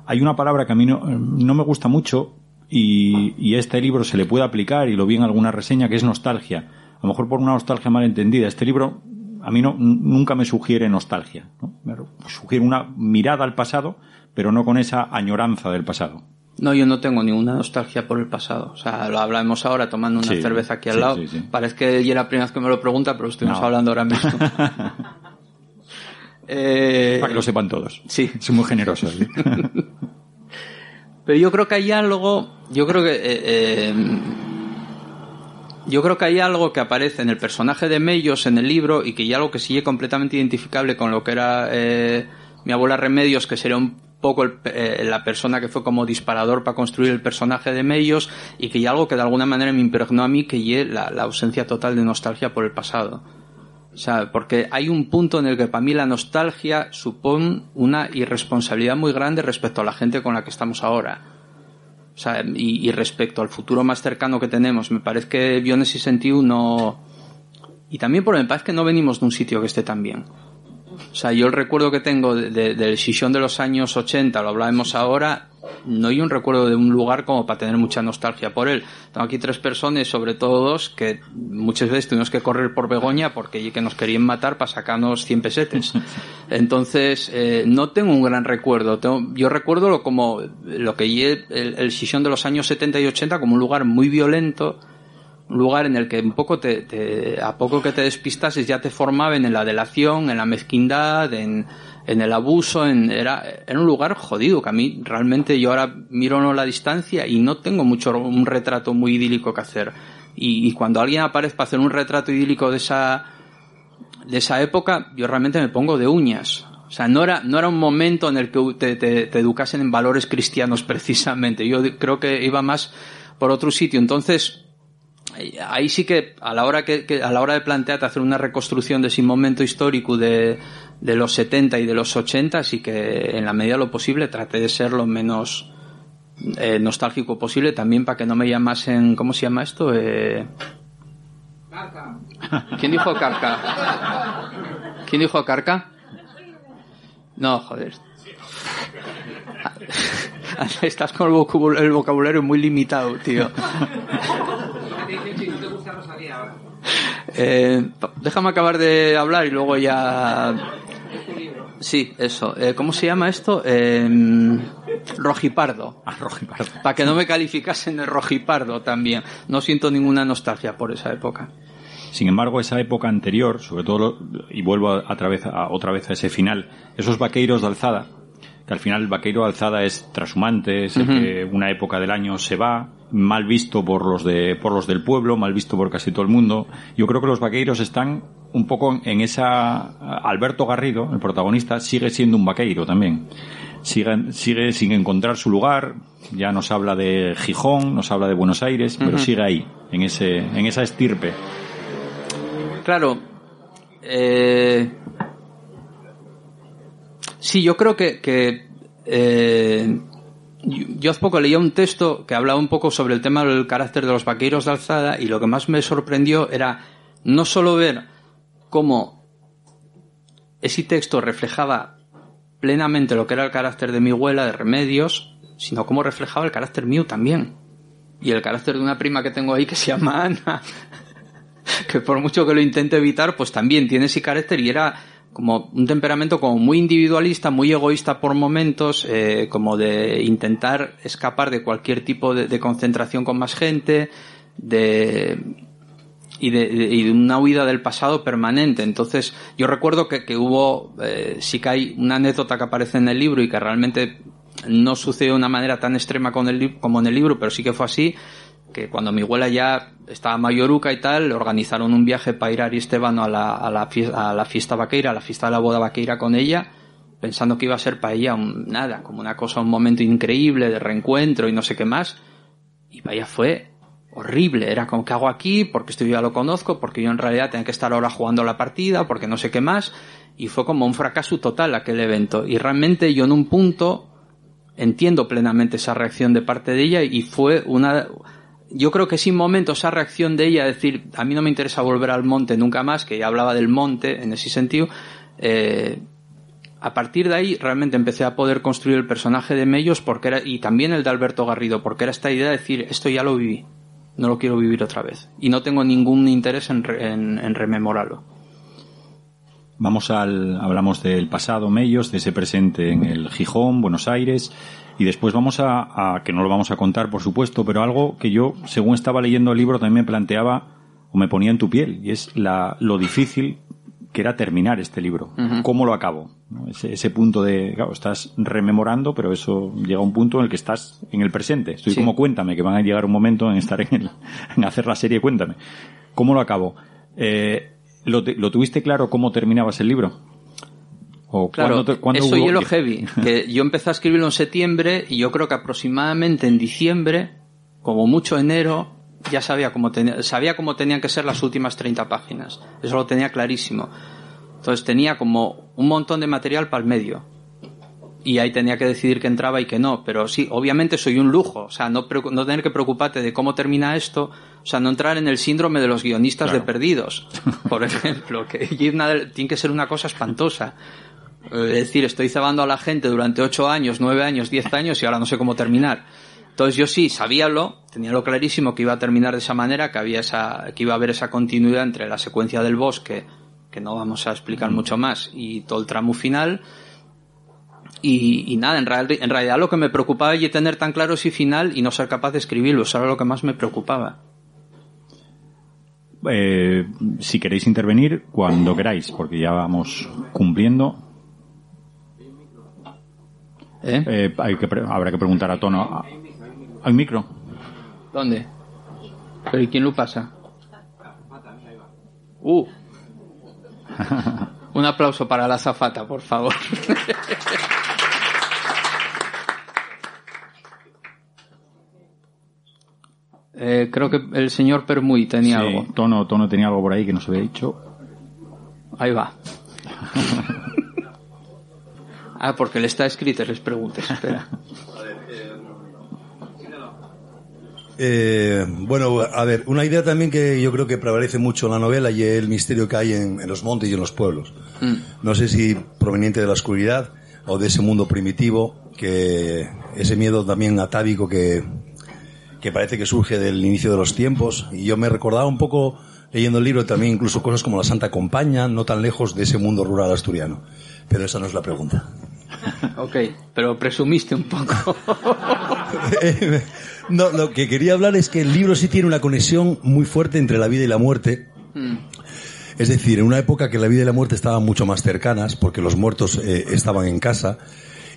Hay una palabra que a mí no, no me gusta mucho, y, y este libro se le puede aplicar, y lo vi en alguna reseña, que es nostalgia. A lo mejor por una nostalgia mal entendida. Este libro a mí no, nunca me sugiere nostalgia. ¿no? sugiere una mirada al pasado, pero no con esa añoranza del pasado. No, yo no tengo ninguna nostalgia por el pasado. O sea, lo hablamos ahora tomando una cerveza aquí al lado. Parece que ya la primera vez que me lo pregunta, pero estuvimos hablando ahora mismo. eh... Para que lo sepan todos. Sí. Soy muy generoso. Pero yo creo que hay algo, yo creo que, eh, eh, yo creo que hay algo que aparece en el personaje de Mellos en el libro y que hay algo que sigue completamente identificable con lo que era eh, mi abuela Remedios, que sería un poco la persona que fue como disparador para construir el personaje de Mellos y que hay algo que de alguna manera me impregnó a mí que es la ausencia total de nostalgia por el pasado. O sea, porque hay un punto en el que para mí la nostalgia supone una irresponsabilidad muy grande respecto a la gente con la que estamos ahora. O sea, y, respecto al futuro más cercano que tenemos. Me parece que Biones y Sentiu no... Y también porque me parece que no venimos de un sitio que esté tan bien. O sea, yo el recuerdo que tengo de- de- del Shishon de los años 80, lo hablábamos ahora, no hay un recuerdo de un lugar como para tener mucha nostalgia por él. Tengo aquí tres personas, sobre todo dos, que muchas veces tuvimos que correr por Begoña porque que nos querían matar para sacarnos 100 pesetes. Entonces, eh, no tengo un gran recuerdo. Tengo- yo recuerdo lo como lo que el, el Shishon de los años 70 y 80 como un lugar muy violento, lugar en el que un poco te, te- a poco que te despistases ya te formaban en la delación, en la mezquindad, en, en el abuso, en, era, era un lugar jodido que a mí realmente yo ahora miro a la distancia y no tengo mucho un retrato muy idílico que hacer. Y, y cuando alguien aparece para hacer un retrato idílico de esa, de esa época, yo realmente me pongo de uñas. O sea, no era, no era un momento en el que te, te- te educasen en valores cristianos precisamente. Yo creo que iba más por otro sitio. Entonces, ahí sí que a la hora que, que- a la hora de plantearte hacer una reconstrucción de ese momento histórico de, de los 70 y de los 80, sí que en la medida de lo posible traté de ser lo menos eh, nostálgico posible también para que no me llamasen, ¿cómo se llama esto? Eh... ¿Quién dijo carca? ¿Quién dijo carca? No, joder. Estás con el vocabulario muy limitado, tío. Eh, déjame acabar de hablar y luego ya. Sí, eso. Eh, ¿Cómo se llama esto? Eh, rojipardo. Ah, rojipardo. Para que no me calificasen de rojipardo también. No siento ninguna nostalgia por esa época. Sin embargo, esa época anterior, sobre todo, y vuelvo a, a través- a- otra vez a ese final, esos vaqueiros de alzada, que al final el vaqueiro de alzada es trashumante, es el que una época del año se va, mal visto por los de, por los del pueblo, mal visto por casi todo el mundo. Yo creo que los vaqueiros están un poco en esa, Alberto Garrido, el protagonista, sigue siendo un vaqueiro también. Sigue, sigue sin encontrar su lugar, ya nos habla de Gijón, nos habla de Buenos Aires, pero sigue ahí, en ese, en esa estirpe. Claro. Eh, sí, yo creo que, eh, yo, yo hace poco leía un texto que hablaba un poco sobre el tema del carácter de los vaqueros de alzada y lo que más me sorprendió era no solo ver cómo ese texto reflejaba plenamente lo que era el carácter de mi abuela de remedios, sino cómo reflejaba el carácter mío también. Y el carácter de una prima que tengo ahí que se llama Ana, que por mucho que lo intente evitar, pues también tiene ese carácter y era como un temperamento como muy individualista, muy egoísta por momentos, eh, como de intentar escapar de cualquier tipo de, de concentración con más gente, de y de, y de una huida del pasado permanente. Entonces, yo recuerdo que, que hubo, eh, sí que hay una anécdota que aparece en el libro y que realmente no sucedió de una manera tan extrema con el, como en el libro, pero sí que fue así, que cuando mi abuela ya estaba mayoruca y tal, le organizaron un viaje para ir a Aristebano a la, a la, a la fiesta vaqueira, a la fiesta de la boda vaqueira con ella, pensando que iba a ser para ella un, nada, como una cosa, un momento increíble de reencuentro y no sé qué más. Y vaya fue horrible. Era como, ¿qué hago aquí? Porque esto yo ya lo conozco, porque yo en realidad tenía que estar ahora jugando la partida, porque no sé qué más. Y fue como un fracaso total aquel evento. Y realmente yo en un punto entiendo plenamente esa reacción de parte de ella y fue una... Yo creo que sin momento esa reacción de ella, decir, a mí no me interesa volver al monte nunca más, que ya hablaba del monte en ese sentido, eh, a partir de ahí realmente empecé a poder construir el personaje de Mellos porque era, y también el de Alberto Garrido, porque era esta idea de decir, esto ya lo viví, no lo quiero vivir otra vez. Y no tengo ningún interés en, re- en, en rememorarlo. Vamos al, hablamos del pasado Mellos, de ese presente en el Gijón, Buenos Aires, y después vamos a, a, que no lo vamos a contar, por supuesto, pero algo que yo, según estaba leyendo el libro, también me planteaba o me ponía en tu piel, y es la, lo difícil que era terminar este libro. ¿Cómo lo acabo? ¿No? Ese, ese punto de, claro, estás rememorando, pero eso llega a un punto en el que estás en el presente. Estoy Sí. como cuéntame, que van a llegar un momento en estar en, el, en hacer la serie Cuéntame. ¿Cómo lo acabo? Eh, ¿lo, te- ¿Lo tuviste claro cómo terminabas el libro? ¿O Claro, cuándo te- cuándo eso hubo- y lo heavy. Que yo empecé a escribirlo en septiembre y yo creo que aproximadamente en diciembre, como mucho enero, ya sabía cómo, tenía, sabía cómo tenían que ser las últimas 30 páginas. Eso lo tenía clarísimo. Entonces tenía como un montón de material para el medio. y ahí tenía que decidir que entraba y que no. Pero sí, obviamente soy un lujo. O sea, no, no tener que preocuparte de cómo termina esto. O sea, no entrar en el síndrome de los guionistas de perdidos. Por ejemplo, que tiene que ser una cosa espantosa. Es decir, estoy cebando a la gente durante ocho años, nueve años, diez años y ahora no sé cómo terminar. Entonces yo sí sabíalo, tenía lo clarísimo que iba a terminar de esa manera, que había esa, que iba a haber esa continuidad entre la secuencia del bosque, que no vamos a explicar mucho más, y todo el tramo final y, nada, en, en, realidad lo que me preocupaba es tener tan claro ese final y no ser capaz de escribirlo. Eso era lo que más me preocupaba. Eh, si queréis intervenir, cuando queráis, porque ya vamos cumpliendo. ¿Eh? Eh, hay que habrá que preguntar a Tono. ¿Hay micro? ¿Dónde? ¿Pero y quién lo pasa? Uh. Un aplauso para la zafata, por favor. Eh, creo que el señor Permuy tenía algo. Tono, Tono tenía algo por ahí que no se había dicho. Ahí va. ah, porque le está escrito, les preguntes. Espera. Eh, bueno, a ver, una idea también que yo creo que prevalece mucho en la novela y el misterio que hay en, los montes y en los pueblos. Mm. No sé si proveniente de la oscuridad o de ese mundo primitivo, que ese miedo también atávico que, que parece que surge del inicio de los tiempos. Y yo me recordaba un poco, leyendo el libro, también incluso cosas como la Santa Compañía, no tan lejos de ese mundo rural asturiano. Pero esa no es la pregunta. ok, pero presumiste un poco. no, lo que quería hablar es que el libro sí tiene una conexión muy fuerte entre la vida y la muerte. Hmm. Es decir, en una época que la vida y la muerte estaban mucho más cercanas, porque los muertos eh, estaban en casa,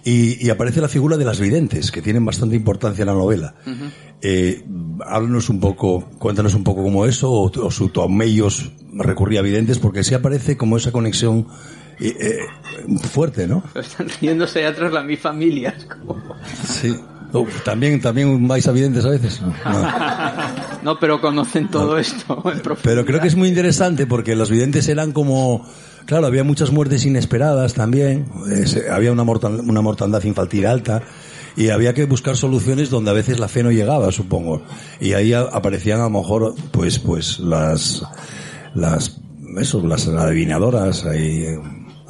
y, aparece la figura de las videntes, que tienen bastante importancia en la novela. eh, háblanos un poco, cuéntanos un poco cómo eso, o, o su Tomellos recurría a videntes, porque sí aparece como esa conexión eh, eh fuerte, ¿no? Están riéndose atrás la mi familia. Sí. también, también vais a videntes a veces. No, pero conocen todo esto. pero creo que es muy interesante porque los videntes eran como Claro, había muchas muertes inesperadas también, había una, una mortandad infantil alta y había que buscar soluciones donde a veces la fe no llegaba, supongo. Y ahí aparecían a lo mejor, pues, pues las, las, eso, las adivinadoras, y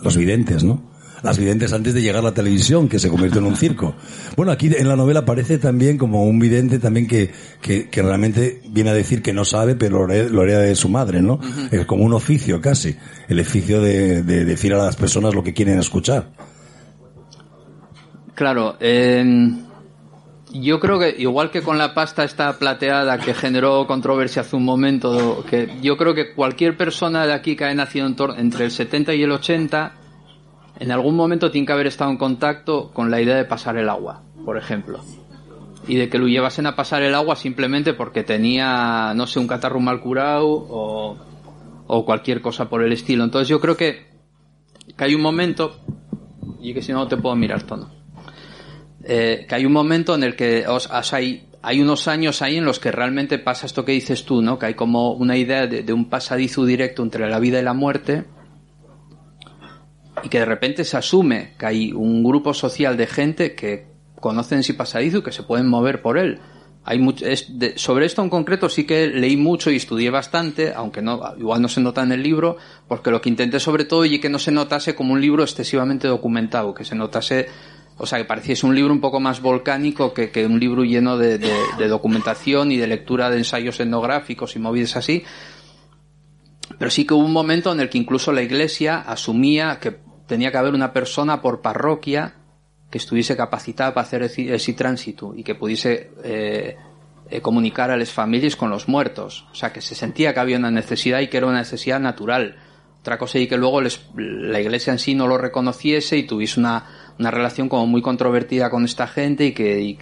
los videntes, ¿no? las videntes antes de llegar a la televisión, que se convirtió en un circo. Bueno, aquí en la novela aparece también como un vidente también que, que, realmente viene a decir que no sabe, pero lo hereda de su madre, ¿no? Es como un oficio casi, el oficio de, decir a las personas lo que quieren escuchar. Claro, yo creo que igual que con la pasta esta plateada que generó controversia hace un momento, que yo creo que cualquier persona de aquí que haya nacido entre el 70 y el 80 en algún momento tiene que haber estado en contacto con la idea de pasar el agua, por ejemplo. Y de que lo llevasen a pasar el agua simplemente porque tenía, no sé, un catarro mal curado o, o cualquier cosa por el estilo. Entonces yo creo que, que hay un momento, y que si no, no te puedo mirar tono, eh, que hay un momento en el que os, hay, hay unos años ahí en los que realmente pasa esto que dices tú, ¿no? Que hay como una idea de, de un pasadizo directo entre la vida y la muerte y que de repente se asume que hay un grupo social de gente que conocen ese pasadizo y que se pueden mover por él. Hay mucho, sobre esto en concreto sí que leí mucho y estudié bastante, aunque no, igual no se nota en el libro, porque lo que intenté sobre todo y que no se notase como un libro excesivamente documentado, que se notase, o sea, que pareciese un libro un poco más volcánico que, que un libro lleno de, de, documentación y de lectura de ensayos etnográficos y movidas así. Pero sí que hubo un momento en el que incluso la iglesia asumía que tenía que haber una persona por parroquia que estuviese capacitada para hacer ese, tránsito y que pudiese eh, eh, comunicar a las familias con los muertos. O sea, que se sentía que había una necesidad y que era una necesidad natural. Otra cosa y que luego la iglesia en sí no lo reconociese y tuviese una, una relación como muy controvertida con esta gente y que, y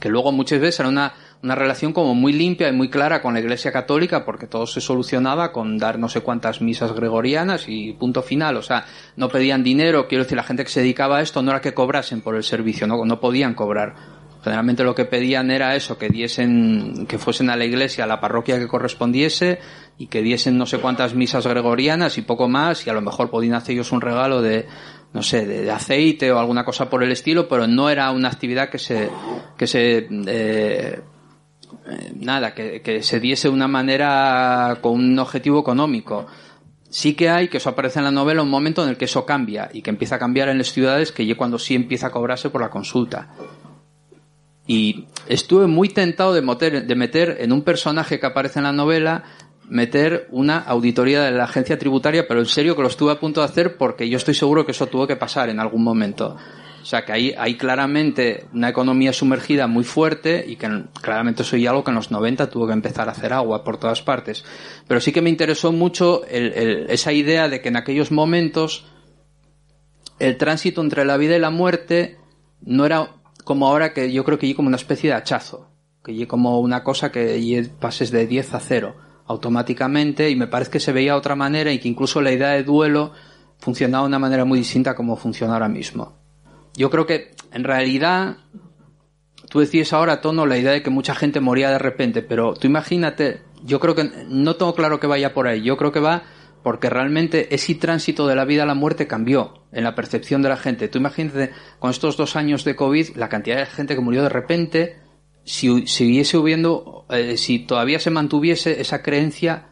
que luego muchas veces era una una relación como muy limpia y muy clara con la Iglesia Católica porque todo se solucionaba con dar no sé cuántas misas gregorianas y punto final. O sea, no pedían dinero, quiero decir, la gente que se dedicaba a esto no era que cobrasen por el servicio, no, no podían cobrar. Generalmente lo que pedían era eso, que diesen, que fuesen a la iglesia, a la parroquia que correspondiese y que diesen no sé cuántas misas gregorianas y poco más y a lo mejor podían hacer ellos un regalo de, no sé, de, aceite o alguna cosa por el estilo, pero no era una actividad que se, que se, eh, nada, que, que se diese de una manera con un objetivo económico. Sí que hay, que eso aparece en la novela, un momento en el que eso cambia y que empieza a cambiar en las ciudades, que ya cuando sí empieza a cobrarse por la consulta. Y estuve muy tentado de meter, de meter en un personaje que aparece en la novela meter una auditoría de la agencia tributaria, pero en serio que lo estuve a punto de hacer porque yo estoy seguro que eso tuvo que pasar en algún momento. O sea que hay, hay claramente una economía sumergida muy fuerte y que claramente eso algo que en los 90 tuvo que empezar a hacer agua por todas partes. Pero sí que me interesó mucho esa idea de que en aquellos momentos el tránsito entre la vida y la muerte no era como ahora que yo creo que hay como una especie de hachazo, que hay como una cosa que pases de 10 a 0 automáticamente y me parece que se veía de otra manera y que incluso la idea de duelo funcionaba de una manera muy distinta como funciona ahora mismo. Yo creo que en realidad tú decías ahora tono la idea de que mucha gente moría de repente, pero tú imagínate, yo creo que no tengo claro que vaya por ahí, yo creo que va porque realmente ese tránsito de la vida a la muerte cambió en la percepción de la gente. Tú imagínate con estos dos años de COVID la cantidad de gente que murió de repente, si siguiese hubiendo, eh, si todavía se mantuviese esa creencia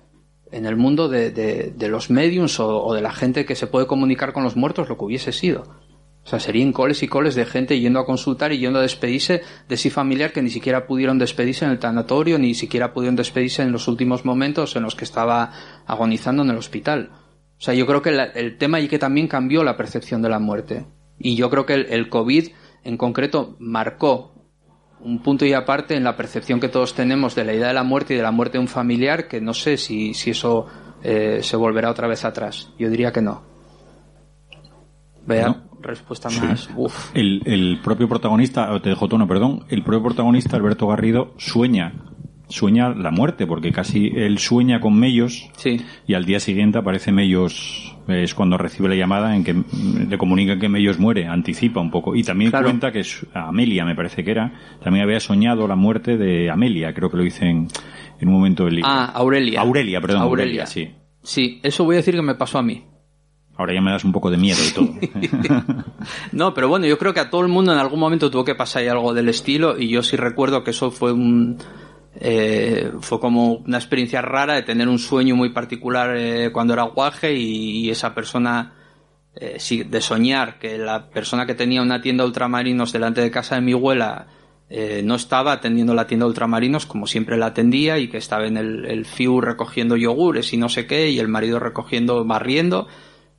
en el mundo de, de, los mediums o, de la gente que se puede comunicar con los muertos, lo que hubiese sido. O sea, serían coles y coles de gente yendo a consultar y yendo a despedirse de ese familiar que ni siquiera pudieron despedirse en el tanatorio, ni siquiera pudieron despedirse en los últimos momentos en los que estaba agonizando en el hospital. O sea, yo creo que el tema y que también cambió la percepción de la muerte. Y yo creo que el, el COVID en concreto marcó un punto y aparte en la percepción que todos tenemos de la idea de la muerte y de la muerte de un familiar, que no sé si, si eso eh, se volverá otra vez atrás. Yo diría que no. Vea, respuesta más. El, el, propio protagonista, te dejo tono, perdón, el propio protagonista, Alberto Garrido, sueña sueña la muerte, porque casi él sueña con Mellos sí. y al día siguiente aparece Mellos, es cuando recibe la llamada en que le comunican que Mellos muere, anticipa un poco. Y también cuenta que Amelia, me parece que era, también había soñado la muerte de Amelia, creo que lo dice en, un momento del libro. Ah, Aurelia. Aurelia, perdón, Aurelia, sí. Sí, eso voy a decir que me pasó a mí. Ahora ya me das un poco de miedo y todo. no, pero bueno, yo creo que a todo el mundo en algún momento tuvo que pasar algo del estilo y yo sí recuerdo que eso fue un, eh, fue como una experiencia rara de tener un sueño muy particular eh, cuando era guaje y, esa persona eh, de soñar que la persona que tenía una tienda ultramarinos delante de casa de mi abuela eh, no estaba atendiendo la tienda ultramarinos como siempre la atendía y que estaba en el, el FIU recogiendo yogures y no sé qué y el marido recogiendo barriendo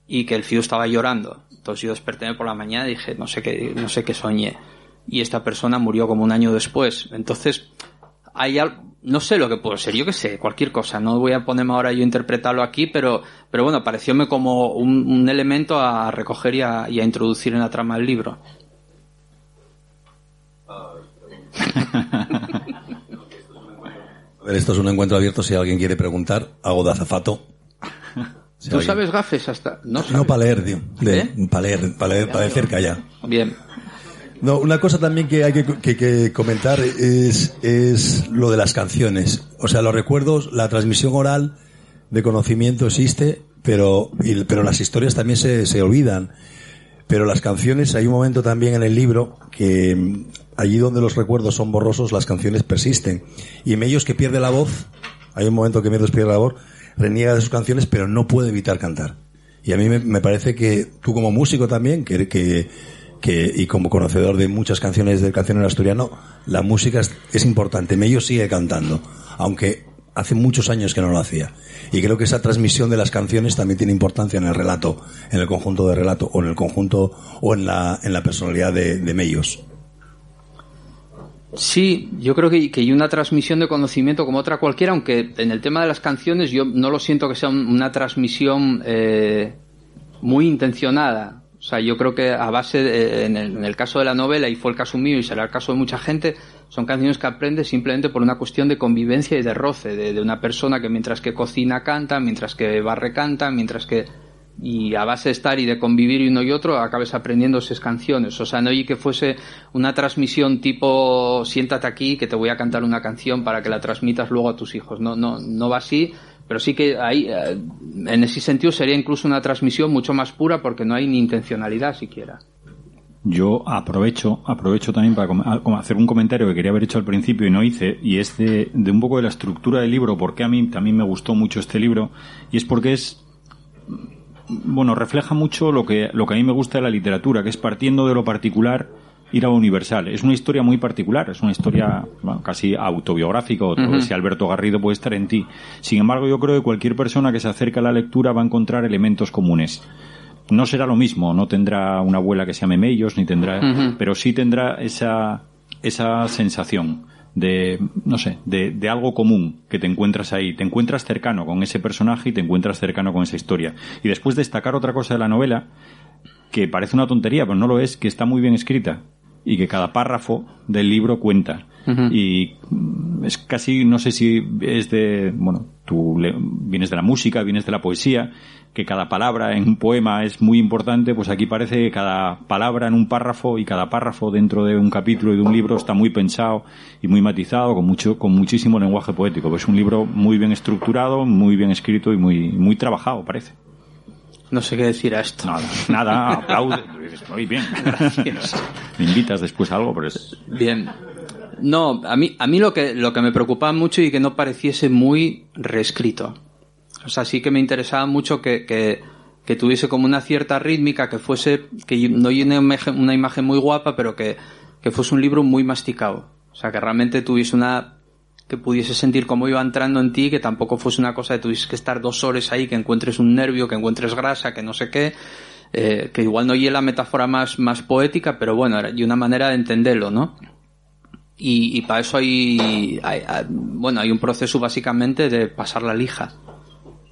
y que el FIU estaba llorando. Entonces yo desperté por la mañana y dije no sé qué no sé qué soñé y esta persona murió como un año después. Entonces hay no sé lo que puedo ser, yo que sé, cualquier cosa. No voy a ponerme ahora yo a interpretarlo aquí, pero, pero bueno, parecióme como un, elemento a recoger y a, introducir en la trama del libro. A ver, esto es un encuentro abierto. Si alguien quiere preguntar, hago de azafato. ¿Tú sabes gafes hasta.? No, no para leer, tío. ¿Eh? Para leer, para leer, para cerca ya. Bien. No, una cosa también que hay que, comentar es, es lo de las canciones. O sea, los recuerdos, la transmisión oral de conocimiento existe, pero, pero las historias también se, se olvidan. Pero las canciones, hay un momento también en el libro que mm, allí donde los recuerdos son borrosos, las canciones persisten. Y en ellos que pierde la voz, hay un momento que Mellos pierde la voz, reniega de sus canciones, pero no puede evitar cantar. Y a mí me, me parece que tú como músico también, que, que y como conocedor de muchas canciones del cancionero asturiano, la música es, importante. Mello sigue cantando, aunque hace muchos años que no lo hacía. Y creo que esa transmisión de las canciones también tiene importancia en el relato, en el conjunto de relato, o en el conjunto, o en la, en la personalidad de, de Mellos. Sí, yo creo que, que, hay una transmisión de conocimiento como otra cualquiera, aunque en el tema de las canciones yo no lo siento que sea una transmisión eh, muy intencionada. O sea, yo creo que a base, en, el, caso de la novela, y fue el caso mío y será el caso de mucha gente, son canciones que aprendes simplemente por una cuestión de convivencia y de roce, de, una persona que mientras que cocina canta, mientras que barre canta, mientras que... Y a base de estar y de convivir uno y otro, acabes aprendiendo esas canciones. O sea, no hay que fuese una transmisión tipo siéntate aquí que te voy a cantar una canción para que la transmitas luego a tus hijos. No, no, no va así, Pero sí que hay, eh, en ese sentido sería incluso una transmisión mucho más pura porque no hay ni intencionalidad siquiera. Yo aprovecho, aprovecho también para hacer un comentario que quería haber hecho al principio y no hice, y es de, de un poco de la estructura del libro, porque a mí también me gustó mucho este libro, y es porque es, bueno, refleja mucho lo que, lo que a mí me gusta de la literatura, que es partiendo de lo particular, ir a universal. Es una historia muy particular, es una historia casi autobiográfica, o si Alberto Garrido puede estar en ti. Sin embargo, yo creo que cualquier persona que se acerque a la lectura va a encontrar elementos comunes. No será lo mismo, no tendrá una abuela que se llame Mellos, ni tendrá, pero sí tendrá esa, esa sensación de, no sé, de, de, algo común que te encuentras ahí. Te encuentras cercano con ese personaje y te encuentras cercano con esa historia. Y después destacar otra cosa de la novela, que parece una tontería, pero no lo es, que está muy bien escrita y que cada párrafo del libro cuenta. Y es casi, no sé si es de, bueno, tú vienes de la música, vienes de la poesía, que cada palabra en un poema es muy importante, pues aquí parece que cada palabra en un párrafo y cada párrafo dentro de un capítulo y de un libro está muy pensado y muy matizado, con mucho, con muchísimo lenguaje poético. Pues es un libro muy bien estructurado, muy bien escrito y muy, muy trabajado, parece. No sé qué decir a esto. Nada, nada aplaude. Muy bien. me invitas después a algo, pero es... Bien. No, a mí, a mí lo que, lo que me preocupaba mucho y que no pareciese muy reescrito. O sea, sí que me interesaba mucho que, que, que tuviese como una cierta rítmica, que fuese, que no llene una imagen muy guapa, pero que, que fuese un libro muy masticado. O sea, que realmente tuviese una que pudiese sentir cómo iba entrando en ti, que tampoco fuese una cosa de tuvieses que estar dos horas ahí, que encuentres un nervio, que encuentres grasa, que no sé qué, eh, que igual no oye la metáfora más, más poética, pero bueno, y una manera de entenderlo, ¿no? Y, para eso hay, bueno, hay un proceso básicamente de pasar la lija.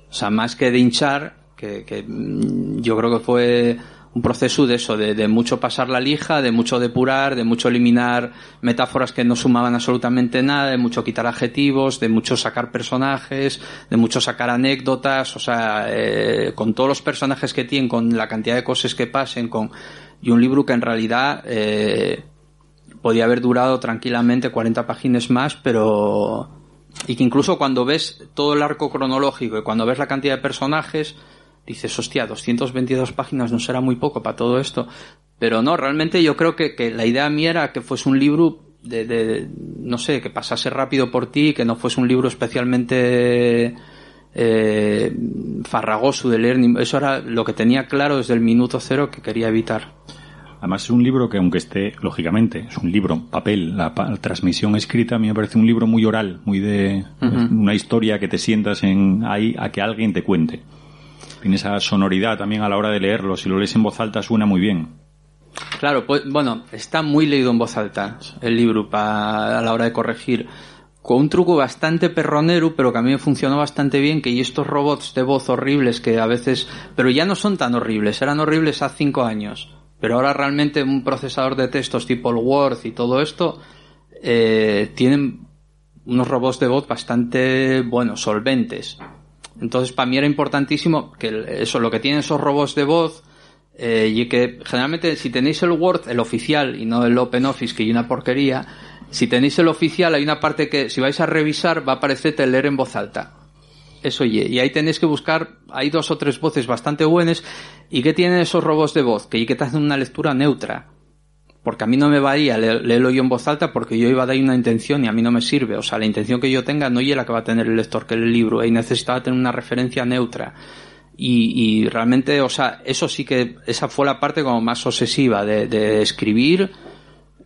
O sea, más que de hinchar, que, que mm, yo creo que fue un proceso de eso, de, mucho pasar la lija, de mucho depurar, de mucho eliminar metáforas que no sumaban absolutamente nada, de mucho quitar adjetivos, de mucho sacar personajes, de mucho sacar anécdotas, o sea, eh, con todos los personajes que tienen, con la cantidad de cosas que pasen, con y un libro que en realidad eh, podía haber durado tranquilamente 40 páginas más, pero y que incluso cuando ves todo el arco cronológico y cuando ves la cantidad de personajes dices, hostia, 222 páginas no será muy poco para todo esto. Pero no, realmente yo creo que, que la idea mía era que fuese un libro de, de, no sé, que pasase rápido por ti, que no fuese un libro especialmente eh, farragoso de leer. Eso era lo que tenía claro desde el minuto cero que quería evitar. Además es un libro que aunque esté, lógicamente, es un libro, papel, la, transmisión escrita, a mí me parece un libro muy oral, muy de una historia que te sientas en ahí a que alguien te cuente. Tiene esa sonoridad también a la hora de leerlo. Si lo lees en voz alta suena muy bien. Claro, pues bueno, está muy leído en voz alta el libro a la hora de corregir. Con un truco bastante perronero, pero que a mí me funcionó bastante bien, que y estos robots de voz horribles que a veces, pero ya no son tan horribles, eran horribles hace cinco años. Pero ahora realmente un procesador de textos tipo Word y todo esto, eh, tienen unos robots de voz bastante, bueno, solventes. Entonces, para mí era importantísimo que eso, lo que tienen esos robots de voz, eh, y que generalmente si tenéis el Word, el oficial, y no el OpenOffice, que hay una porquería, si tenéis el oficial, hay una parte que si vais a revisar va a aparecerte leer en voz alta. Eso y, y ahí tenéis que buscar, hay dos o tres voces bastante buenas, y que tienen esos robots de voz, que, que te hacen una lectura neutra porque a mí no me varía leerlo yo en voz alta porque yo iba a dar una intención y a mí no me sirve. O sea, la intención que yo tenga no es la que va a tener el lector que lee el libro y necesitaba tener una referencia neutra. Y, y, realmente, o sea, eso sí que, esa fue la parte como más obsesiva de, de escribir,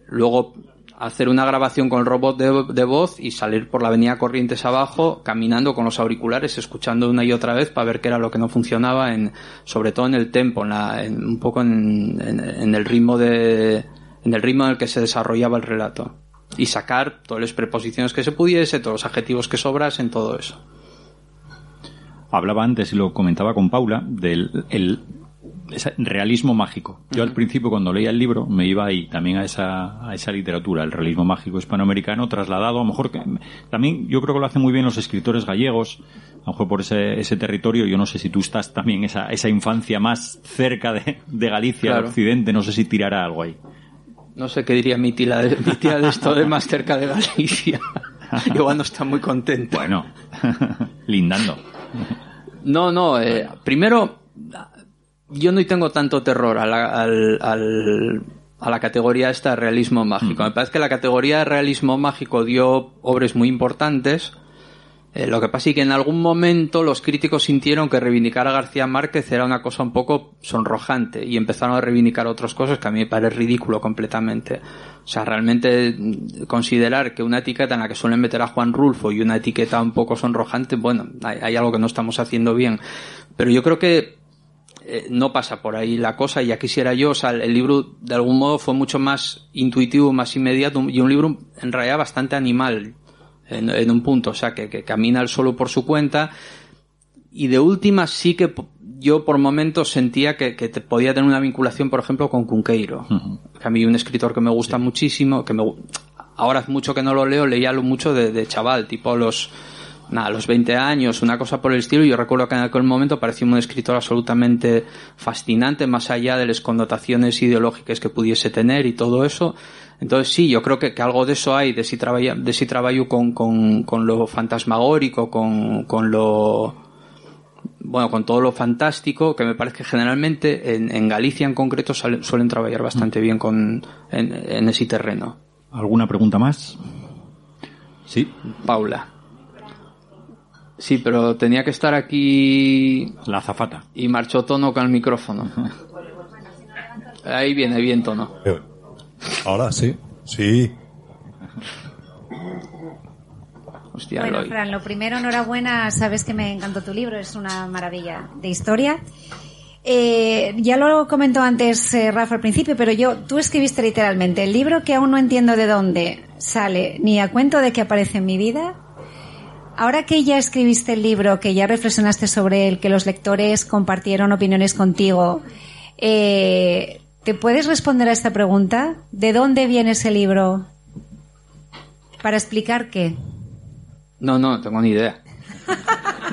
luego hacer una grabación con el robot de, de, voz y salir por la avenida Corrientes abajo, caminando con los auriculares, escuchando una y otra vez para ver qué era lo que no funcionaba, en, sobre todo en el tempo, en la, en, un poco en, en el ritmo de, en el ritmo en el que se desarrollaba el relato y sacar todas las preposiciones que se pudiese, todos los adjetivos que sobrasen, todo eso. Hablaba antes y lo comentaba con Paula del el, realismo mágico. Yo al principio cuando leía el libro me iba ahí también a esa, a esa literatura, el realismo mágico hispanoamericano, trasladado a lo mejor que también yo creo que lo hacen muy bien los escritores gallegos, a lo mejor por ese, ese territorio, yo no sé si tú estás también esa, esa infancia más cerca de, de Galicia, del occidente, no sé si tirará algo ahí. No sé qué diría mi tía, de, mi tía de esto de más cerca de Galicia. Igual no está muy contenta. Bueno, lindando. No, no, eh, primero, yo no tengo tanto terror a la, al, al- a la categoría esta de realismo mágico. Me parece que la categoría de realismo mágico dio obras muy importantes. Eh, lo que pasa es que en algún momento los críticos sintieron que reivindicar a García Márquez era una cosa un poco sonrojante y empezaron a reivindicar otras cosas que a mí me parece ridículo completamente. O sea, realmente mm, considerar que una etiqueta en la que suelen meter a Juan Rulfo y una etiqueta un poco sonrojante, bueno, hay, algo que no estamos haciendo bien. Pero yo creo que eh, no pasa por ahí la cosa y ya quisiera yo, o sea, el libro de algún modo fue mucho más intuitivo, más inmediato y un libro en realidad bastante animal en, en un punto, o sea, que, que camina él solo por su cuenta. Y de última sí que yo por momentos sentía que, que te podía tener una vinculación, por ejemplo, con Cunqueiro, que a mí un escritor que me gusta muchísimo, que me ahora hace mucho que no lo leo, leía lo mucho de, de chaval, tipo los nada, los 20 años, una cosa por el estilo, y yo recuerdo que en aquel momento parecía un escritor absolutamente fascinante, más allá de las connotaciones ideológicas que pudiese tener y todo eso. Entonces sí, yo creo que, que algo de eso hay, de si trabajo, de si trabajo con, con, con lo fantasmagórico, con, con lo, bueno, con todo lo fantástico, que me parece que generalmente en, en Galicia en concreto suelen trabajar bastante bien con, en, en ese terreno. ¿Alguna pregunta más? Sí, Paula. Sí, pero tenía que estar aquí la azafata. y marchó tono con el micrófono. Ahí viene bien tono. Ahora sí. Sí. Hostia, Bueno, Eloy. Fran, lo primero, enhorabuena, sabes que me encantó tu libro, es una maravilla de historia. Eh, ya lo comentó antes eh, Rafa al principio, pero yo, tú escribiste literalmente el libro que aún no entiendo de dónde sale, ni a cuento de que aparece en mi vida. Ahora que ya escribiste el libro, que ya reflexionaste sobre él, que los lectores compartieron opiniones contigo, eh, ¿te puedes responder a esta pregunta? ¿De dónde viene ese libro? Para explicar qué. No, no, tengo ni idea.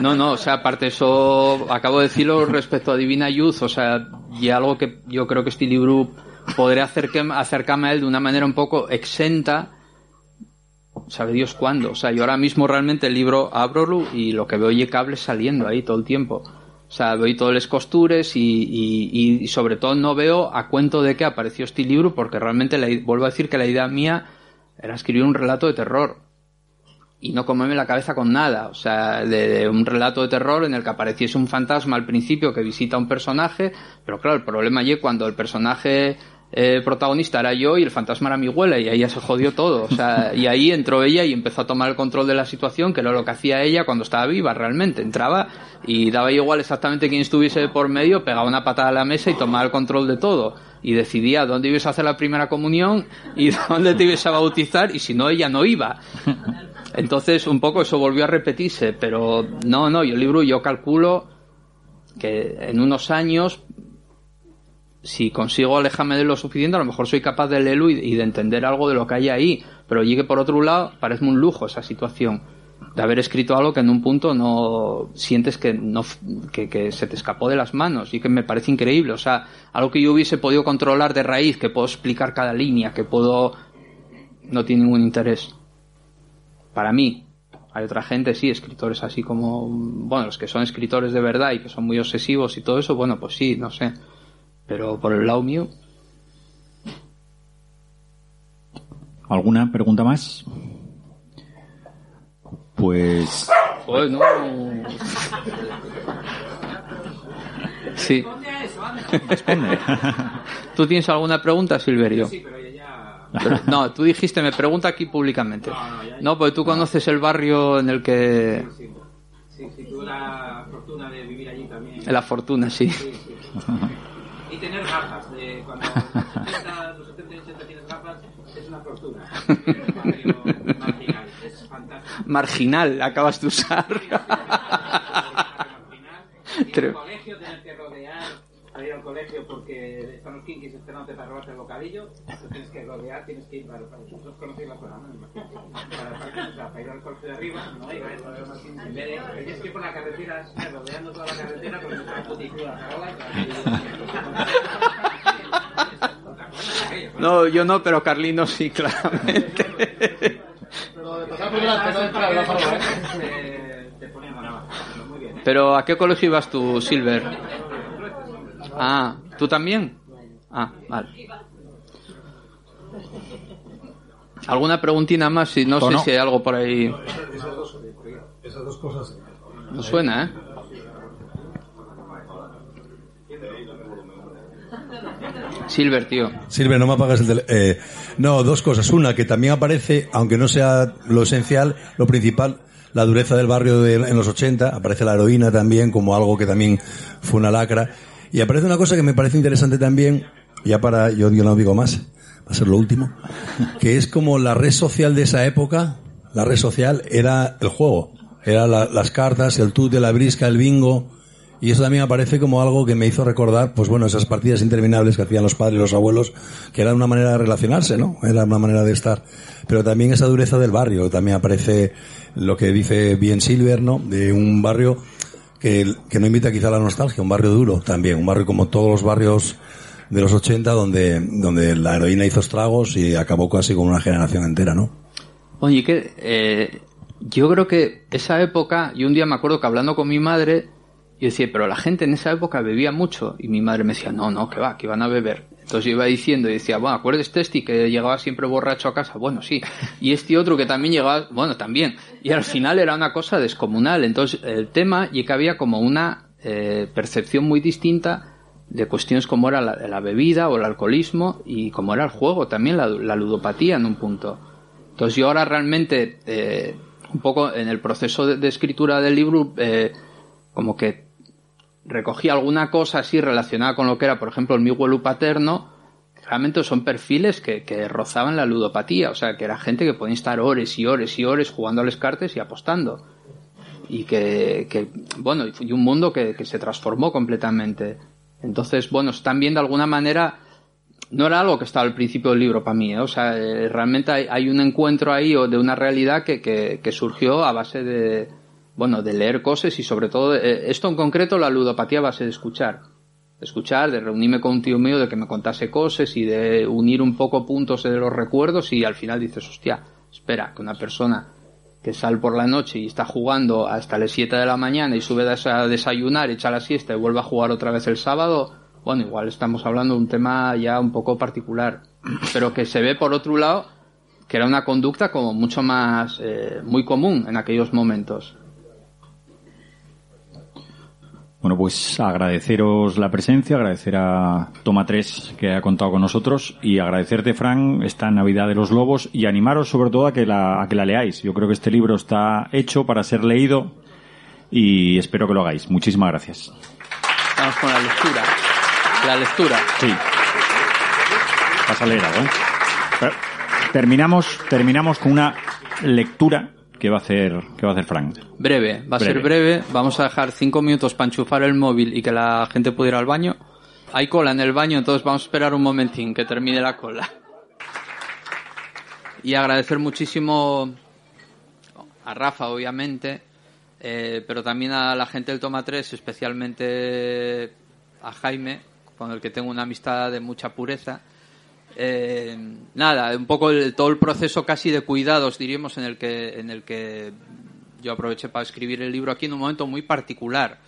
No, no, o sea, aparte eso, acabo de decirlo respecto a Divina Youth, o sea, y algo que yo creo que este libro podré acercarme a él de una manera un poco exenta, sabe Dios cuándo. O sea, yo ahora mismo realmente el libro abro y lo que veo y cables saliendo ahí todo el tiempo. O sea, veo todas las costures y, y, y sobre todo no veo a cuento de qué apareció este libro porque realmente la vuelvo a decir que la idea mía era escribir un relato de terror y no comerme la cabeza con nada. O sea, de, de un relato de terror en el que apareciese un fantasma al principio que visita a un personaje, pero claro, el problema allí cuando el personaje eh, protagonista era yo y el fantasma era mi abuela y ahí ya se jodió todo. O sea, y ahí entró ella y empezó a tomar el control de la situación, que era lo que hacía ella cuando estaba viva realmente. Entraba y daba igual exactamente quién estuviese por medio, pegaba una patada a la mesa y tomaba el control de todo. Y decidía dónde ibas a hacer la primera comunión y dónde te ibas a bautizar y si no, ella no iba. Entonces, un poco eso volvió a repetirse, pero no, no, yo el libro yo calculo que en unos años, si consigo alejarme de lo suficiente, a lo mejor soy capaz de leerlo y, de entender algo de lo que hay ahí. Pero llegue por otro lado, parece un lujo esa situación de haber escrito algo que en un punto no sientes que no que, que se te escapó de las manos y que me parece increíble o sea algo que yo hubiese podido controlar de raíz que puedo explicar cada línea que puedo no tiene ningún interés para mí. Hay otra gente, sí, escritores así como, bueno, los que son escritores de verdad y que son muy obsesivos y todo eso, bueno, pues sí, no sé. Pero por el lado mío, ¿Alguna pregunta más? Pues pues no. Sí. ¿Tú tienes alguna pregunta, Silverio? Pero- no, tú dijiste, me pregunta aquí públicamente. No, porque tú conoces el barrio en el que... Sí, sí, tuve la fortuna de vivir allí también. La fortuna, sí. Y tener gafas. De cuando los 70, los 70 y 80 tienes gafas, es una fortuna. Es marginal, es fantástico. Marginal, acabas de usar. Y en el colegio tienes que rodear para ir al colegio porque están los kinkis esperándote para robarte el bocadillo. Entonces tienes que rodear, tienes que ir para, para vosotros conocéis la zona. Para, para, o sea, para ir al colegio de arriba, no de, tienes que ir por la carretera, rodeando toda la carretera con el campo de No, yo no, pero Carlino sí, claramente. Pero de pasar por delante, no de entrar a la farola. Pero ¿a qué colegio ibas tú, Silver? Ah, ¿tú también? Ah, vale. ¿Alguna preguntina más? Si no sé si hay algo por ahí. Esas dos cosas. No suena, ¿eh? Silver, tío. Silver, no me apagas el teléfono. Eh, no, dos cosas. Una, que también aparece, aunque no sea lo esencial, lo principal, la dureza del barrio de, en los 80. Aparece la heroína también como algo que también fue una lacra. Y aparece una cosa que me parece interesante también, ya para, yo, no digo más, va a ser lo último, que es como la red social de esa época, la red social era el juego. Era la- las cartas, el tut de la brisca, el bingo, y eso también aparece como algo que me hizo recordar, pues bueno, esas partidas interminables que hacían los padres y los abuelos, que era una manera de relacionarse, ¿no? Era una manera de estar. Pero también esa dureza del barrio, también aparece lo que dice bien Silver, ¿no? De un barrio que, no invita quizá a la nostalgia, un barrio duro también, un barrio como todos los barrios de los 80 donde, donde la heroína hizo estragos y acabó casi con una generación entera, ¿no? Oye, que eh, yo creo que esa época, yo un día me acuerdo que hablando con mi madre, yo decía, pero la gente en esa época bebía mucho. Y mi madre me decía, no, no, que va, que iban a beber. Entonces iba diciendo y decía, bueno, ¿acuerdas este que llegaba siempre borracho a casa? Bueno, sí. Y este otro que también llegaba, bueno, también. Y al final era una cosa descomunal. Entonces el tema y que había como una eh, percepción muy distinta de cuestiones como era la, bebida o el alcoholismo y como era el juego, también la, la ludopatía en un punto. Entonces yo ahora realmente, eh, un poco en el proceso de, de escritura del libro, eh, como que recogí alguna cosa así relacionada con lo que era, por ejemplo, el mi abuelo paterno, realmente son perfiles que, que rozaban la ludopatía, o sea, que era gente que podía estar horas y horas y horas jugando a las cartas y apostando. Y que, bueno, y un mundo que, que se transformó completamente. Entonces, bueno, también de alguna manera no era algo que estaba al principio del libro para mí, ¿eh? o sea, eh, realmente hay, hay, un encuentro ahí o de una realidad que, que, surgió a base de, bueno, de leer cosas y sobre todo, eh, esto en concreto, la ludopatía a base de escuchar. Escuchar, de reunirme con un tío mío, de que me contase cosas y de unir un poco puntos de los recuerdos y al final dices, hostia, espera, que una persona que sale por la noche y está jugando hasta las 7 de la mañana y sube a desayunar, echa la siesta y vuelve a jugar otra vez el sábado, bueno, igual estamos hablando de un tema ya un poco particular, pero que se ve por otro lado que era una conducta como mucho más, eh, muy común en aquellos momentos. Bueno, pues agradeceros la presencia, agradecer a Toma 3 que ha contado con nosotros y agradecerte, Fran, esta Navidad de los Lobos y animaros sobre todo a que la, a que la leáis. Yo creo que este libro está hecho para ser leído y espero que lo hagáis. Muchísimas gracias. Vamos con la lectura. La lectura. Sí. Vas a leer algo, ¿eh? Terminamos, terminamos con una lectura que va a hacer, que va a hacer Frank. Breve, va a breve. ser breve. Vamos a dejar cinco minutos para enchufar el móvil y que la gente pueda ir al baño. Hay cola en el baño, entonces vamos a esperar un momentín que termine la cola. Y agradecer muchísimo a Rafa, obviamente, eh, pero también a la gente del Toma 3, especialmente a Jaime, con el que tengo una amistad de mucha pureza. Eh, nada, un poco el, todo el proceso casi de cuidados, diríamos, en el que en el que yo aproveché para escribir el libro aquí en un momento muy particular,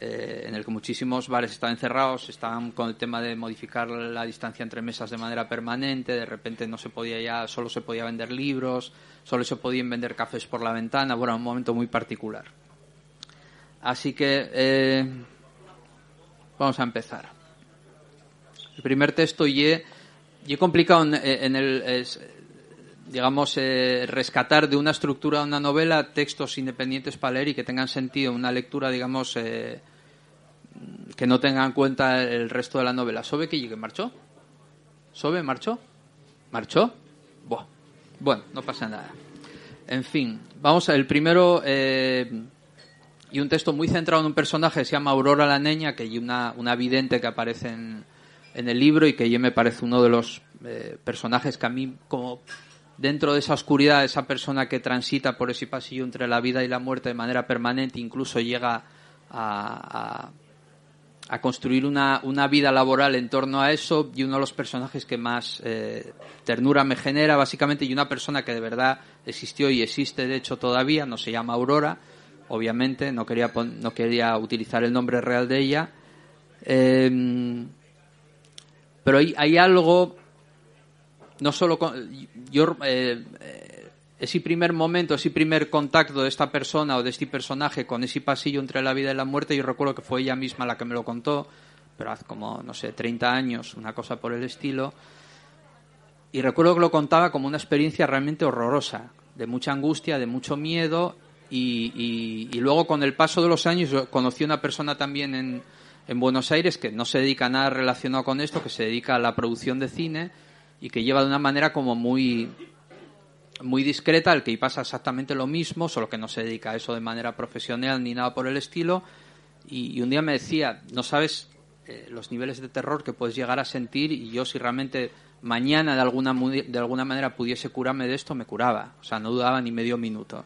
eh, en el que muchísimos bares estaban encerrados, estaban con el tema de modificar la distancia entre mesas de manera permanente, de repente no se podía ya, solo se podía vender libros, solo se podían vender cafés por la ventana, bueno, un momento muy particular. Así que eh, vamos a empezar. El primer texto y he, y he complicado en, en el, digamos, eh, rescatar de una estructura de una novela textos independientes para leer y que tengan sentido, una lectura, digamos, eh, que no tenga en cuenta el resto de la novela. ¿Sobe que llegue? ¿Marchó? ¿Sobe? ¿Marchó? ¿Marchó? Buah. Bueno, no pasa nada. En fin, vamos a el primero eh, y un texto muy centrado en un personaje que se llama Aurora la Niña, que hay una, una vidente que aparece en, en el libro y que yo me parece uno de los eh, personajes que a mí como dentro de esa oscuridad, esa persona que transita por ese pasillo entre la vida y la muerte de manera permanente, incluso llega a, a, construir una, una, vida laboral en torno a eso, y uno de los personajes que más eh, ternura me genera, básicamente, y una persona que de verdad existió y existe, de hecho, todavía, no se llama Aurora, obviamente, no quería, no quería utilizar el nombre real de ella. Eh, pero hay, hay algo, no solo con, yo, eh, eh, ese primer momento, ese primer contacto de esta persona o de este personaje con ese pasillo entre la vida y la muerte, yo recuerdo que fue ella misma la que me lo contó, pero hace como, no sé, 30 años, una cosa por el estilo. Y recuerdo que lo contaba como una experiencia realmente horrorosa, de mucha angustia, de mucho miedo. Y, y- luego, con el paso de los años, conocí a una persona también en, en Buenos Aires que no se dedica a nada relacionado con esto, que se dedica a la producción de cine y que lleva de una manera como muy muy discreta, al que pasa exactamente lo mismo, solo que no se dedica a eso de manera profesional ni nada por el estilo. Y, un día me decía, no sabes eh, los niveles de terror que puedes llegar a sentir y yo si realmente mañana de alguna, de alguna manera pudiese curarme de esto, me curaba. O sea, no dudaba ni medio minuto.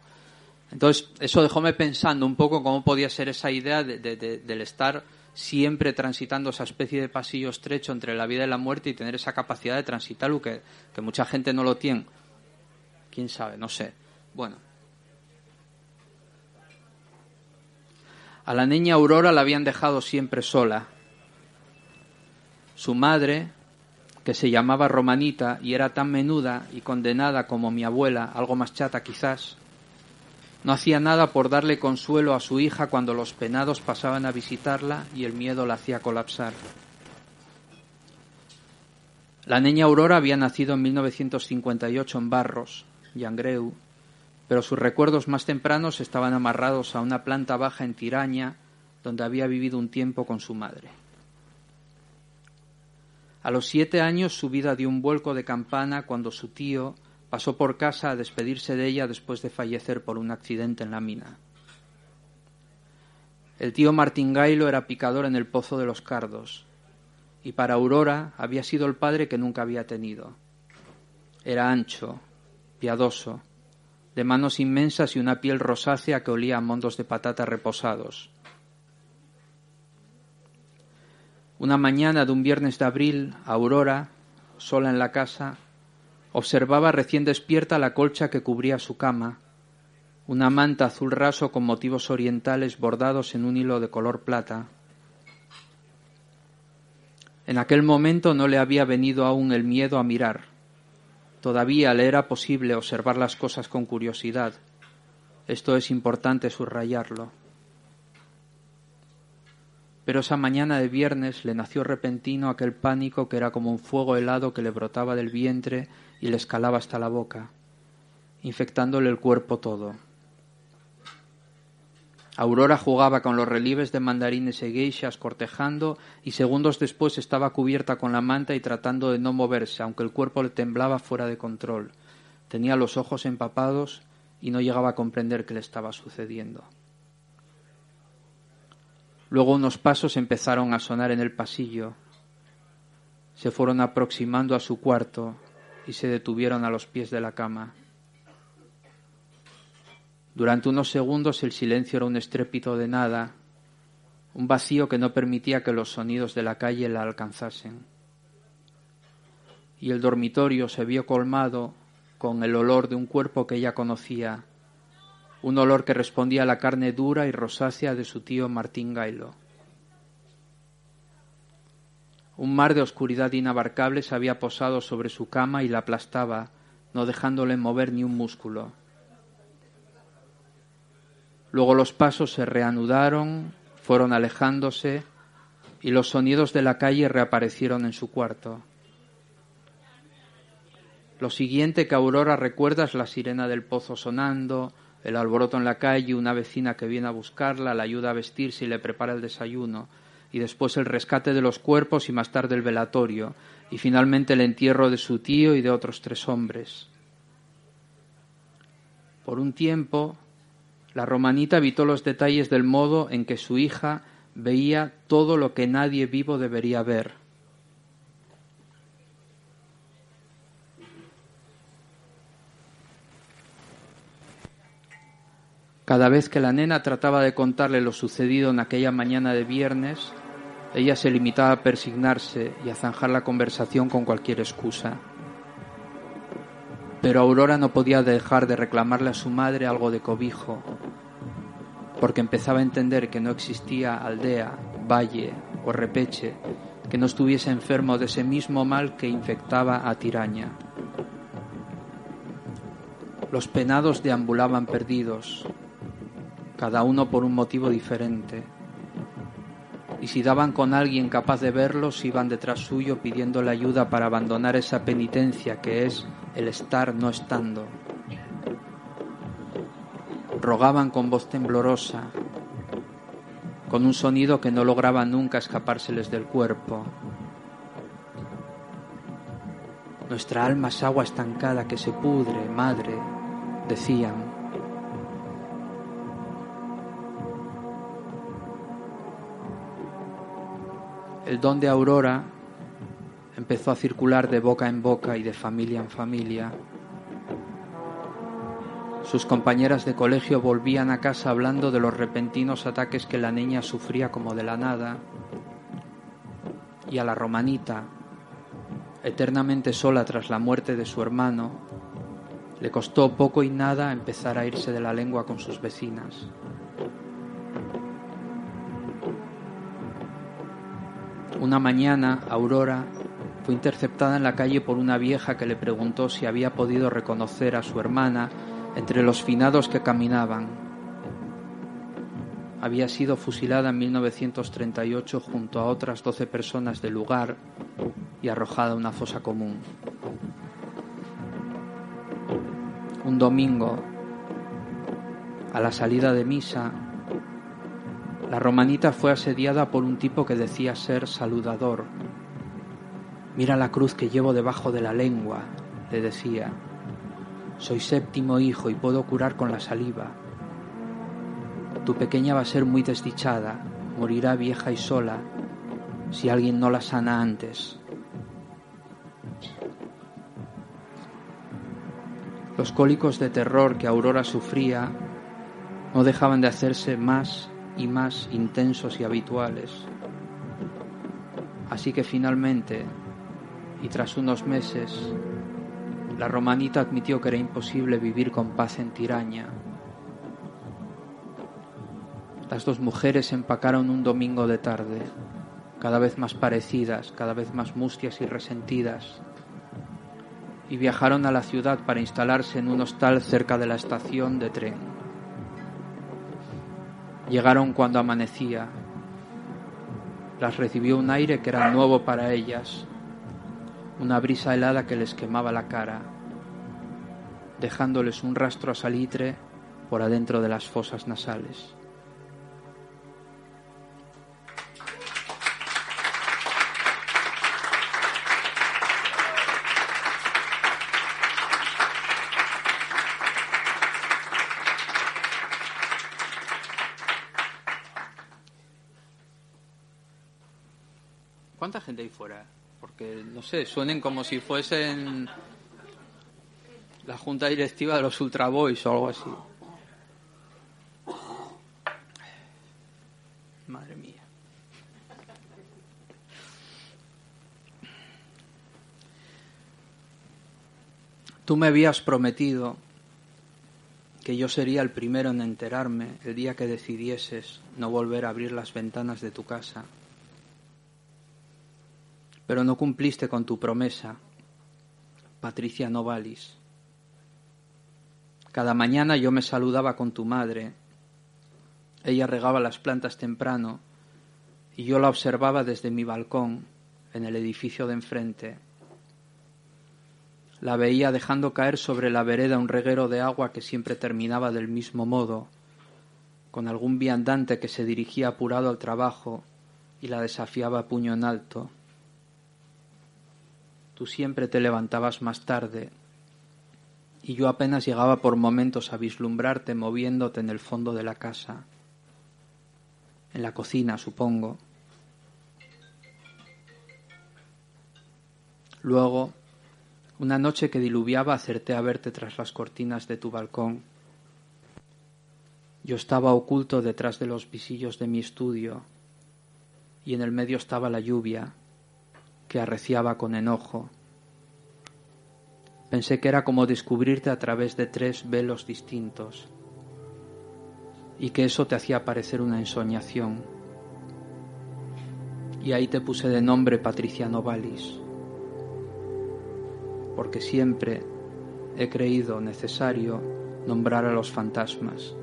Entonces, eso dejóme pensando un poco cómo podía ser esa idea de- de- de- del estar siempre transitando esa especie de pasillo estrecho entre la vida y la muerte y tener esa capacidad de transitarlo que, que mucha gente no lo tiene. ¿Quién sabe? No sé. Bueno. A la niña Aurora la habían dejado siempre sola. Su madre, que se llamaba Romanita y era tan menuda y condenada como mi abuela, algo más chata quizás, no hacía nada por darle consuelo a su hija cuando los penados pasaban a visitarla y el miedo la hacía colapsar. La niña Aurora había nacido en 1958 en Barros, Yangreu, pero sus recuerdos más tempranos estaban amarrados a una planta baja en Tiraña, donde había vivido un tiempo con su madre. A los siete años su vida dio un vuelco de campana cuando su tío pasó por casa a despedirse de ella después de fallecer por un accidente en la mina. El tío Martingailo era picador en el Pozo de los Cardos, y para Aurora había sido el padre que nunca había tenido. Era ancho, piadoso, de manos inmensas y una piel rosácea que olía a mondos de patata reposados. Una mañana de un viernes de abril, Aurora, sola en la casa, observaba recién despierta la colcha que cubría su cama, una manta azul raso con motivos orientales bordados en un hilo de color plata. En aquel momento no le había venido aún el miedo a mirar. Todavía le era posible observar las cosas con curiosidad. Esto es importante subrayarlo. Pero esa mañana de viernes le nació repentino aquel pánico que era como un fuego helado que le brotaba del vientre y le escalaba hasta la boca, infectándole el cuerpo todo. Aurora jugaba con los relieves de mandarines y geishas cortejando y segundos después estaba cubierta con la manta y tratando de no moverse, aunque el cuerpo le temblaba fuera de control. Tenía los ojos empapados y no llegaba a comprender qué le estaba sucediendo. Luego unos pasos empezaron a sonar en el pasillo. Se fueron aproximando a su cuarto y se detuvieron a los pies de la cama. Durante unos segundos el silencio era un estrépito de nada, un vacío que no permitía que los sonidos de la calle la alcanzasen. Y el dormitorio se vio colmado con el olor de un cuerpo que ella conocía, un olor que respondía a la carne dura y rosácea de su tío Martín Gailo. Un mar de oscuridad inabarcable se había posado sobre su cama y la aplastaba, no dejándole mover ni un músculo. Luego los pasos se reanudaron, fueron alejándose y los sonidos de la calle reaparecieron en su cuarto. Lo siguiente que Aurora recuerda es la sirena del pozo sonando, el alboroto en la calle, una vecina que viene a buscarla, la ayuda a vestirse y le prepara el desayuno, y después el rescate de los cuerpos y más tarde el velatorio, y finalmente el entierro de su tío y de otros tres hombres. Por un tiempo, la romanita evitó los detalles del modo en que su hija veía todo lo que nadie vivo debería ver. Cada vez que la nena trataba de contarle lo sucedido en aquella mañana de viernes, ella se limitaba a persignarse y a zanjar la conversación con cualquier excusa. Pero Aurora no podía dejar de reclamarle a su madre algo de cobijo. porque empezaba a entender que no existía aldea, valle o repeche que no estuviese enfermo de ese mismo mal que infectaba a Tiraña. Los penados deambulaban perdidos, cada uno por un motivo diferente, y si daban con alguien capaz de verlos, iban detrás suyo pidiéndole ayuda para abandonar esa penitencia que es el estar no estando. Rogaban con voz temblorosa, con un sonido que no lograba nunca escapárseles del cuerpo. Nuestra alma es agua estancada que se pudre, madre, decían. El don de Aurora empezó a circular de boca en boca y de familia en familia. Sus compañeras de colegio volvían a casa hablando de los repentinos ataques que la niña sufría como de la nada. Y a la romanita, eternamente sola tras la muerte de su hermano, le costó poco y nada empezar a irse de la lengua con sus vecinas. Una mañana, Aurora fue interceptada en la calle por una vieja que le preguntó si había podido reconocer a su hermana entre los finados que caminaban. Había sido fusilada en 1938 junto a otras 12 personas del lugar y arrojada a una fosa común. Un domingo, a la salida de misa, la romanita fue asediada por un tipo que decía ser saludador. Mira la cruz que llevo debajo de la lengua, le decía. Soy séptimo hijo y puedo curar con la saliva. Tu pequeña va a ser muy desdichada, morirá vieja y sola si alguien no la sana antes. Los cólicos de terror que Aurora sufría no dejaban de hacerse más y más intensos y habituales. Así que finalmente, y tras unos meses, la romanita admitió que era imposible vivir con paz en Tiraña. Las dos mujeres empacaron un domingo de tarde, cada vez más parecidas, cada vez más mustias y resentidas, y viajaron a la ciudad para instalarse en un hostal cerca de la estación de tren. Llegaron cuando amanecía. Las recibió un aire que era nuevo para ellas, una brisa helada que les quemaba la cara, dejándoles un rastro a salitre por adentro de las fosas nasales. ¿Cuánta gente hay fuera? Porque, no sé, suenen como si fuesen la junta directiva de los Ultra Boys o algo así. Madre mía. Tú me habías prometido que yo sería el primero en enterarme el día que decidieses no volver a abrir las ventanas de tu casa. Pero no cumpliste con tu promesa, Patricia Novalis. Cada mañana yo me saludaba con tu madre. Ella regaba las plantas temprano y yo la observaba desde mi balcón en el edificio de enfrente. La veía dejando caer sobre la vereda un reguero de agua que siempre terminaba del mismo modo, con algún viandante que se dirigía apurado al trabajo y la desafiaba a puño en alto. Tú siempre te levantabas más tarde y yo apenas llegaba por momentos a vislumbrarte moviéndote en el fondo de la casa, en la cocina, supongo. Luego, una noche que diluviaba, acerté a verte tras las cortinas de tu balcón. Yo estaba oculto detrás de los visillos de mi estudio, y en el medio estaba la lluvia, que arreciaba con enojo. Pensé que era como descubrirte a través de tres velos distintos. y que eso te hacía parecer una ensoñación. Y ahí te puse de nombre Patriciano Valis, porque siempre he creído necesario nombrar a los fantasmas.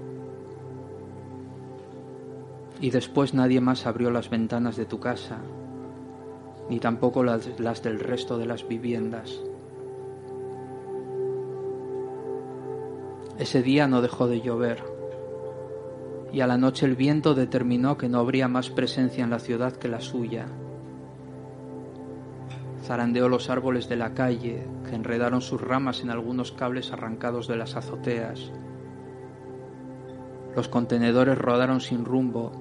Y después nadie más abrió las ventanas de tu casa, ni tampoco las, del resto de las viviendas. Ese día no dejó de llover y a la noche el viento determinó que no habría más presencia en la ciudad que la suya. Zarandeó los árboles de la calle, que enredaron sus ramas en algunos cables arrancados de las azoteas. Los contenedores rodaron sin rumbo.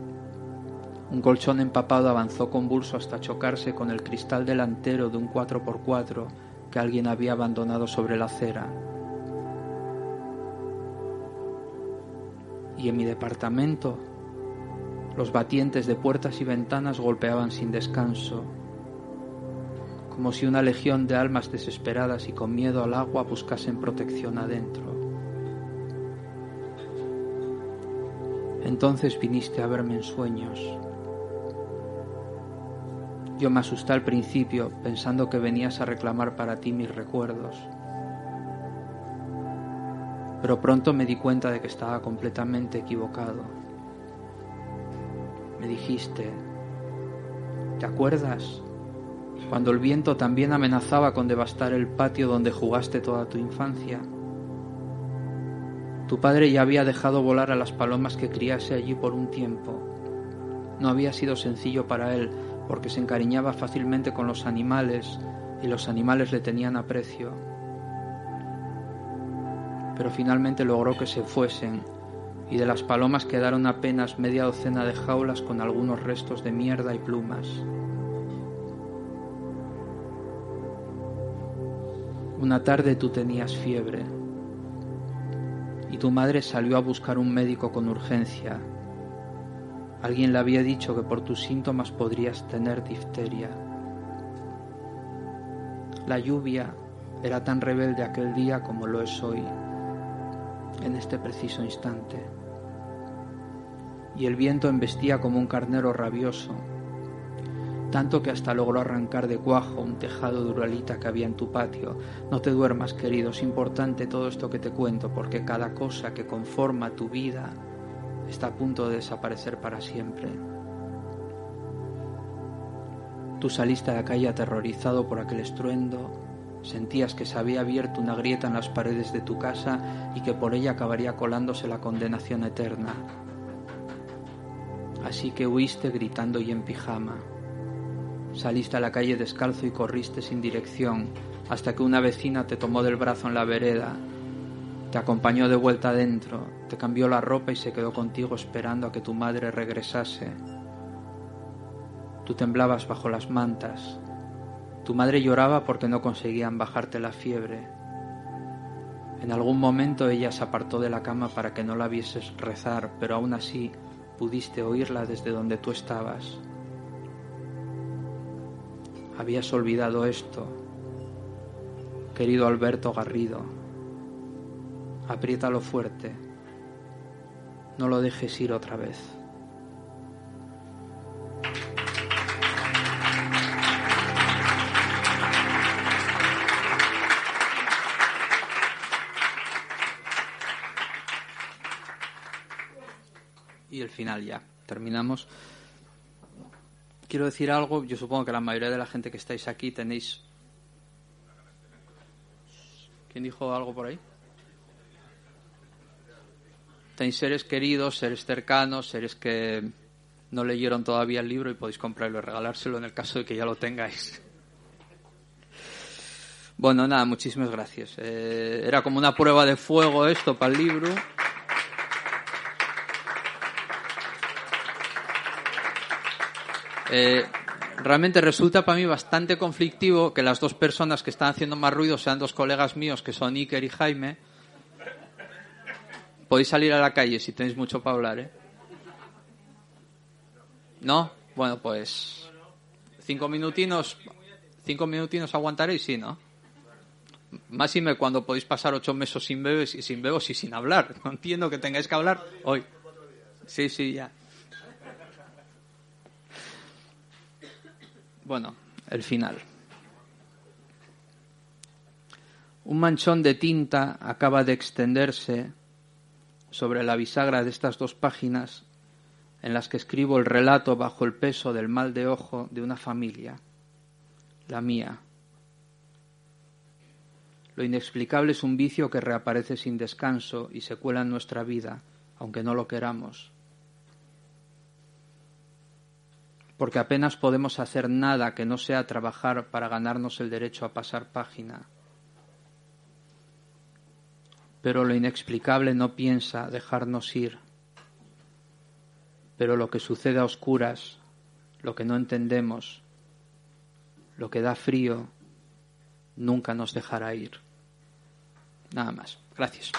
Un colchón empapado avanzó convulso hasta chocarse con el cristal delantero de un 4x4 que alguien había abandonado sobre la acera. y en mi departamento los batientes de puertas y ventanas golpeaban sin descanso, como si una legión de almas desesperadas y con miedo al agua buscasen protección adentro. Entonces viniste a verme en sueños. Yo me asusté al principio pensando que venías a reclamar para ti mis recuerdos pero pronto me di cuenta de que estaba completamente equivocado. Me dijiste, ¿te acuerdas? Cuando el viento también amenazaba con devastar el patio donde jugaste toda tu infancia. Tu padre ya había dejado volar a las palomas que criase allí por un tiempo. No había sido sencillo para él, porque se encariñaba fácilmente con los animales y los animales le tenían aprecio pero finalmente logró que se fuesen, y de las palomas quedaron apenas media docena de jaulas con algunos restos de mierda y plumas. Una tarde tú tenías fiebre y tu madre salió a buscar un médico con urgencia. Alguien le había dicho que por tus síntomas podrías tener difteria. La lluvia era tan rebelde aquel día como lo es hoy en este preciso instante. Y el viento embestía como un carnero rabioso, tanto que hasta logró arrancar de cuajo un tejado de uralita que había en tu patio. No te duermas, querido, es importante todo esto que te cuento, porque cada cosa que conforma tu vida está a punto de desaparecer para siempre. Tú saliste a la calle aterrorizado por aquel estruendo, Sentías que se había abierto una grieta en las paredes de tu casa y que por ella acabaría colándose la condenación eterna. Así que huiste gritando y en pijama. Saliste a la calle descalzo y corriste sin dirección hasta que una vecina te tomó del brazo en la vereda, te acompañó de vuelta adentro, te cambió la ropa y se quedó contigo esperando a que tu madre regresase. Tú temblabas bajo las mantas, tu madre lloraba porque no conseguían bajarte la fiebre. En algún momento ella se apartó de la cama para que no la vieses rezar, pero aún así pudiste oírla desde donde tú estabas. Habías olvidado esto, querido Alberto Garrido. Apriétalo fuerte. No lo dejes ir otra vez. el final ya. Terminamos. Quiero decir algo, yo supongo que la mayoría de la gente que estáis aquí tenéis... ¿Quién dijo algo por ahí? Tenéis seres queridos, seres cercanos, seres que no leyeron todavía el libro y podéis comprarlo y regalárselo en el caso de que ya lo tengáis. Bueno, nada, muchísimas gracias. Eh, era como una prueba de fuego esto para el libro. Eh, realmente resulta para mí bastante conflictivo que las dos personas que están haciendo más ruido sean dos colegas míos, que son Iker y Jaime. Podéis salir a la calle si tenéis mucho para hablar, ¿eh? ¿No? Bueno, pues cinco minutinos, cinco minutinos aguantaréis, sí, ¿no? Más cuando podéis pasar ocho meses sin bebés y sin bebos y sin hablar. No entiendo que tengáis que hablar hoy. Sí, sí, ya. Bueno, el final. Un manchón de tinta acaba de extenderse sobre la bisagra de estas dos páginas en las que escribo el relato bajo el peso del mal de ojo de una familia, la mía. Lo inexplicable es un vicio que reaparece sin descanso y se cuela en nuestra vida, aunque no lo queramos. Porque apenas podemos hacer nada que no sea trabajar para ganarnos el derecho a pasar página pero lo inexplicable no piensa dejarnos ir. Pero lo que sucede a oscuras, lo que no entendemos, lo que da frío, nunca nos dejará ir. Nada más. Gracias.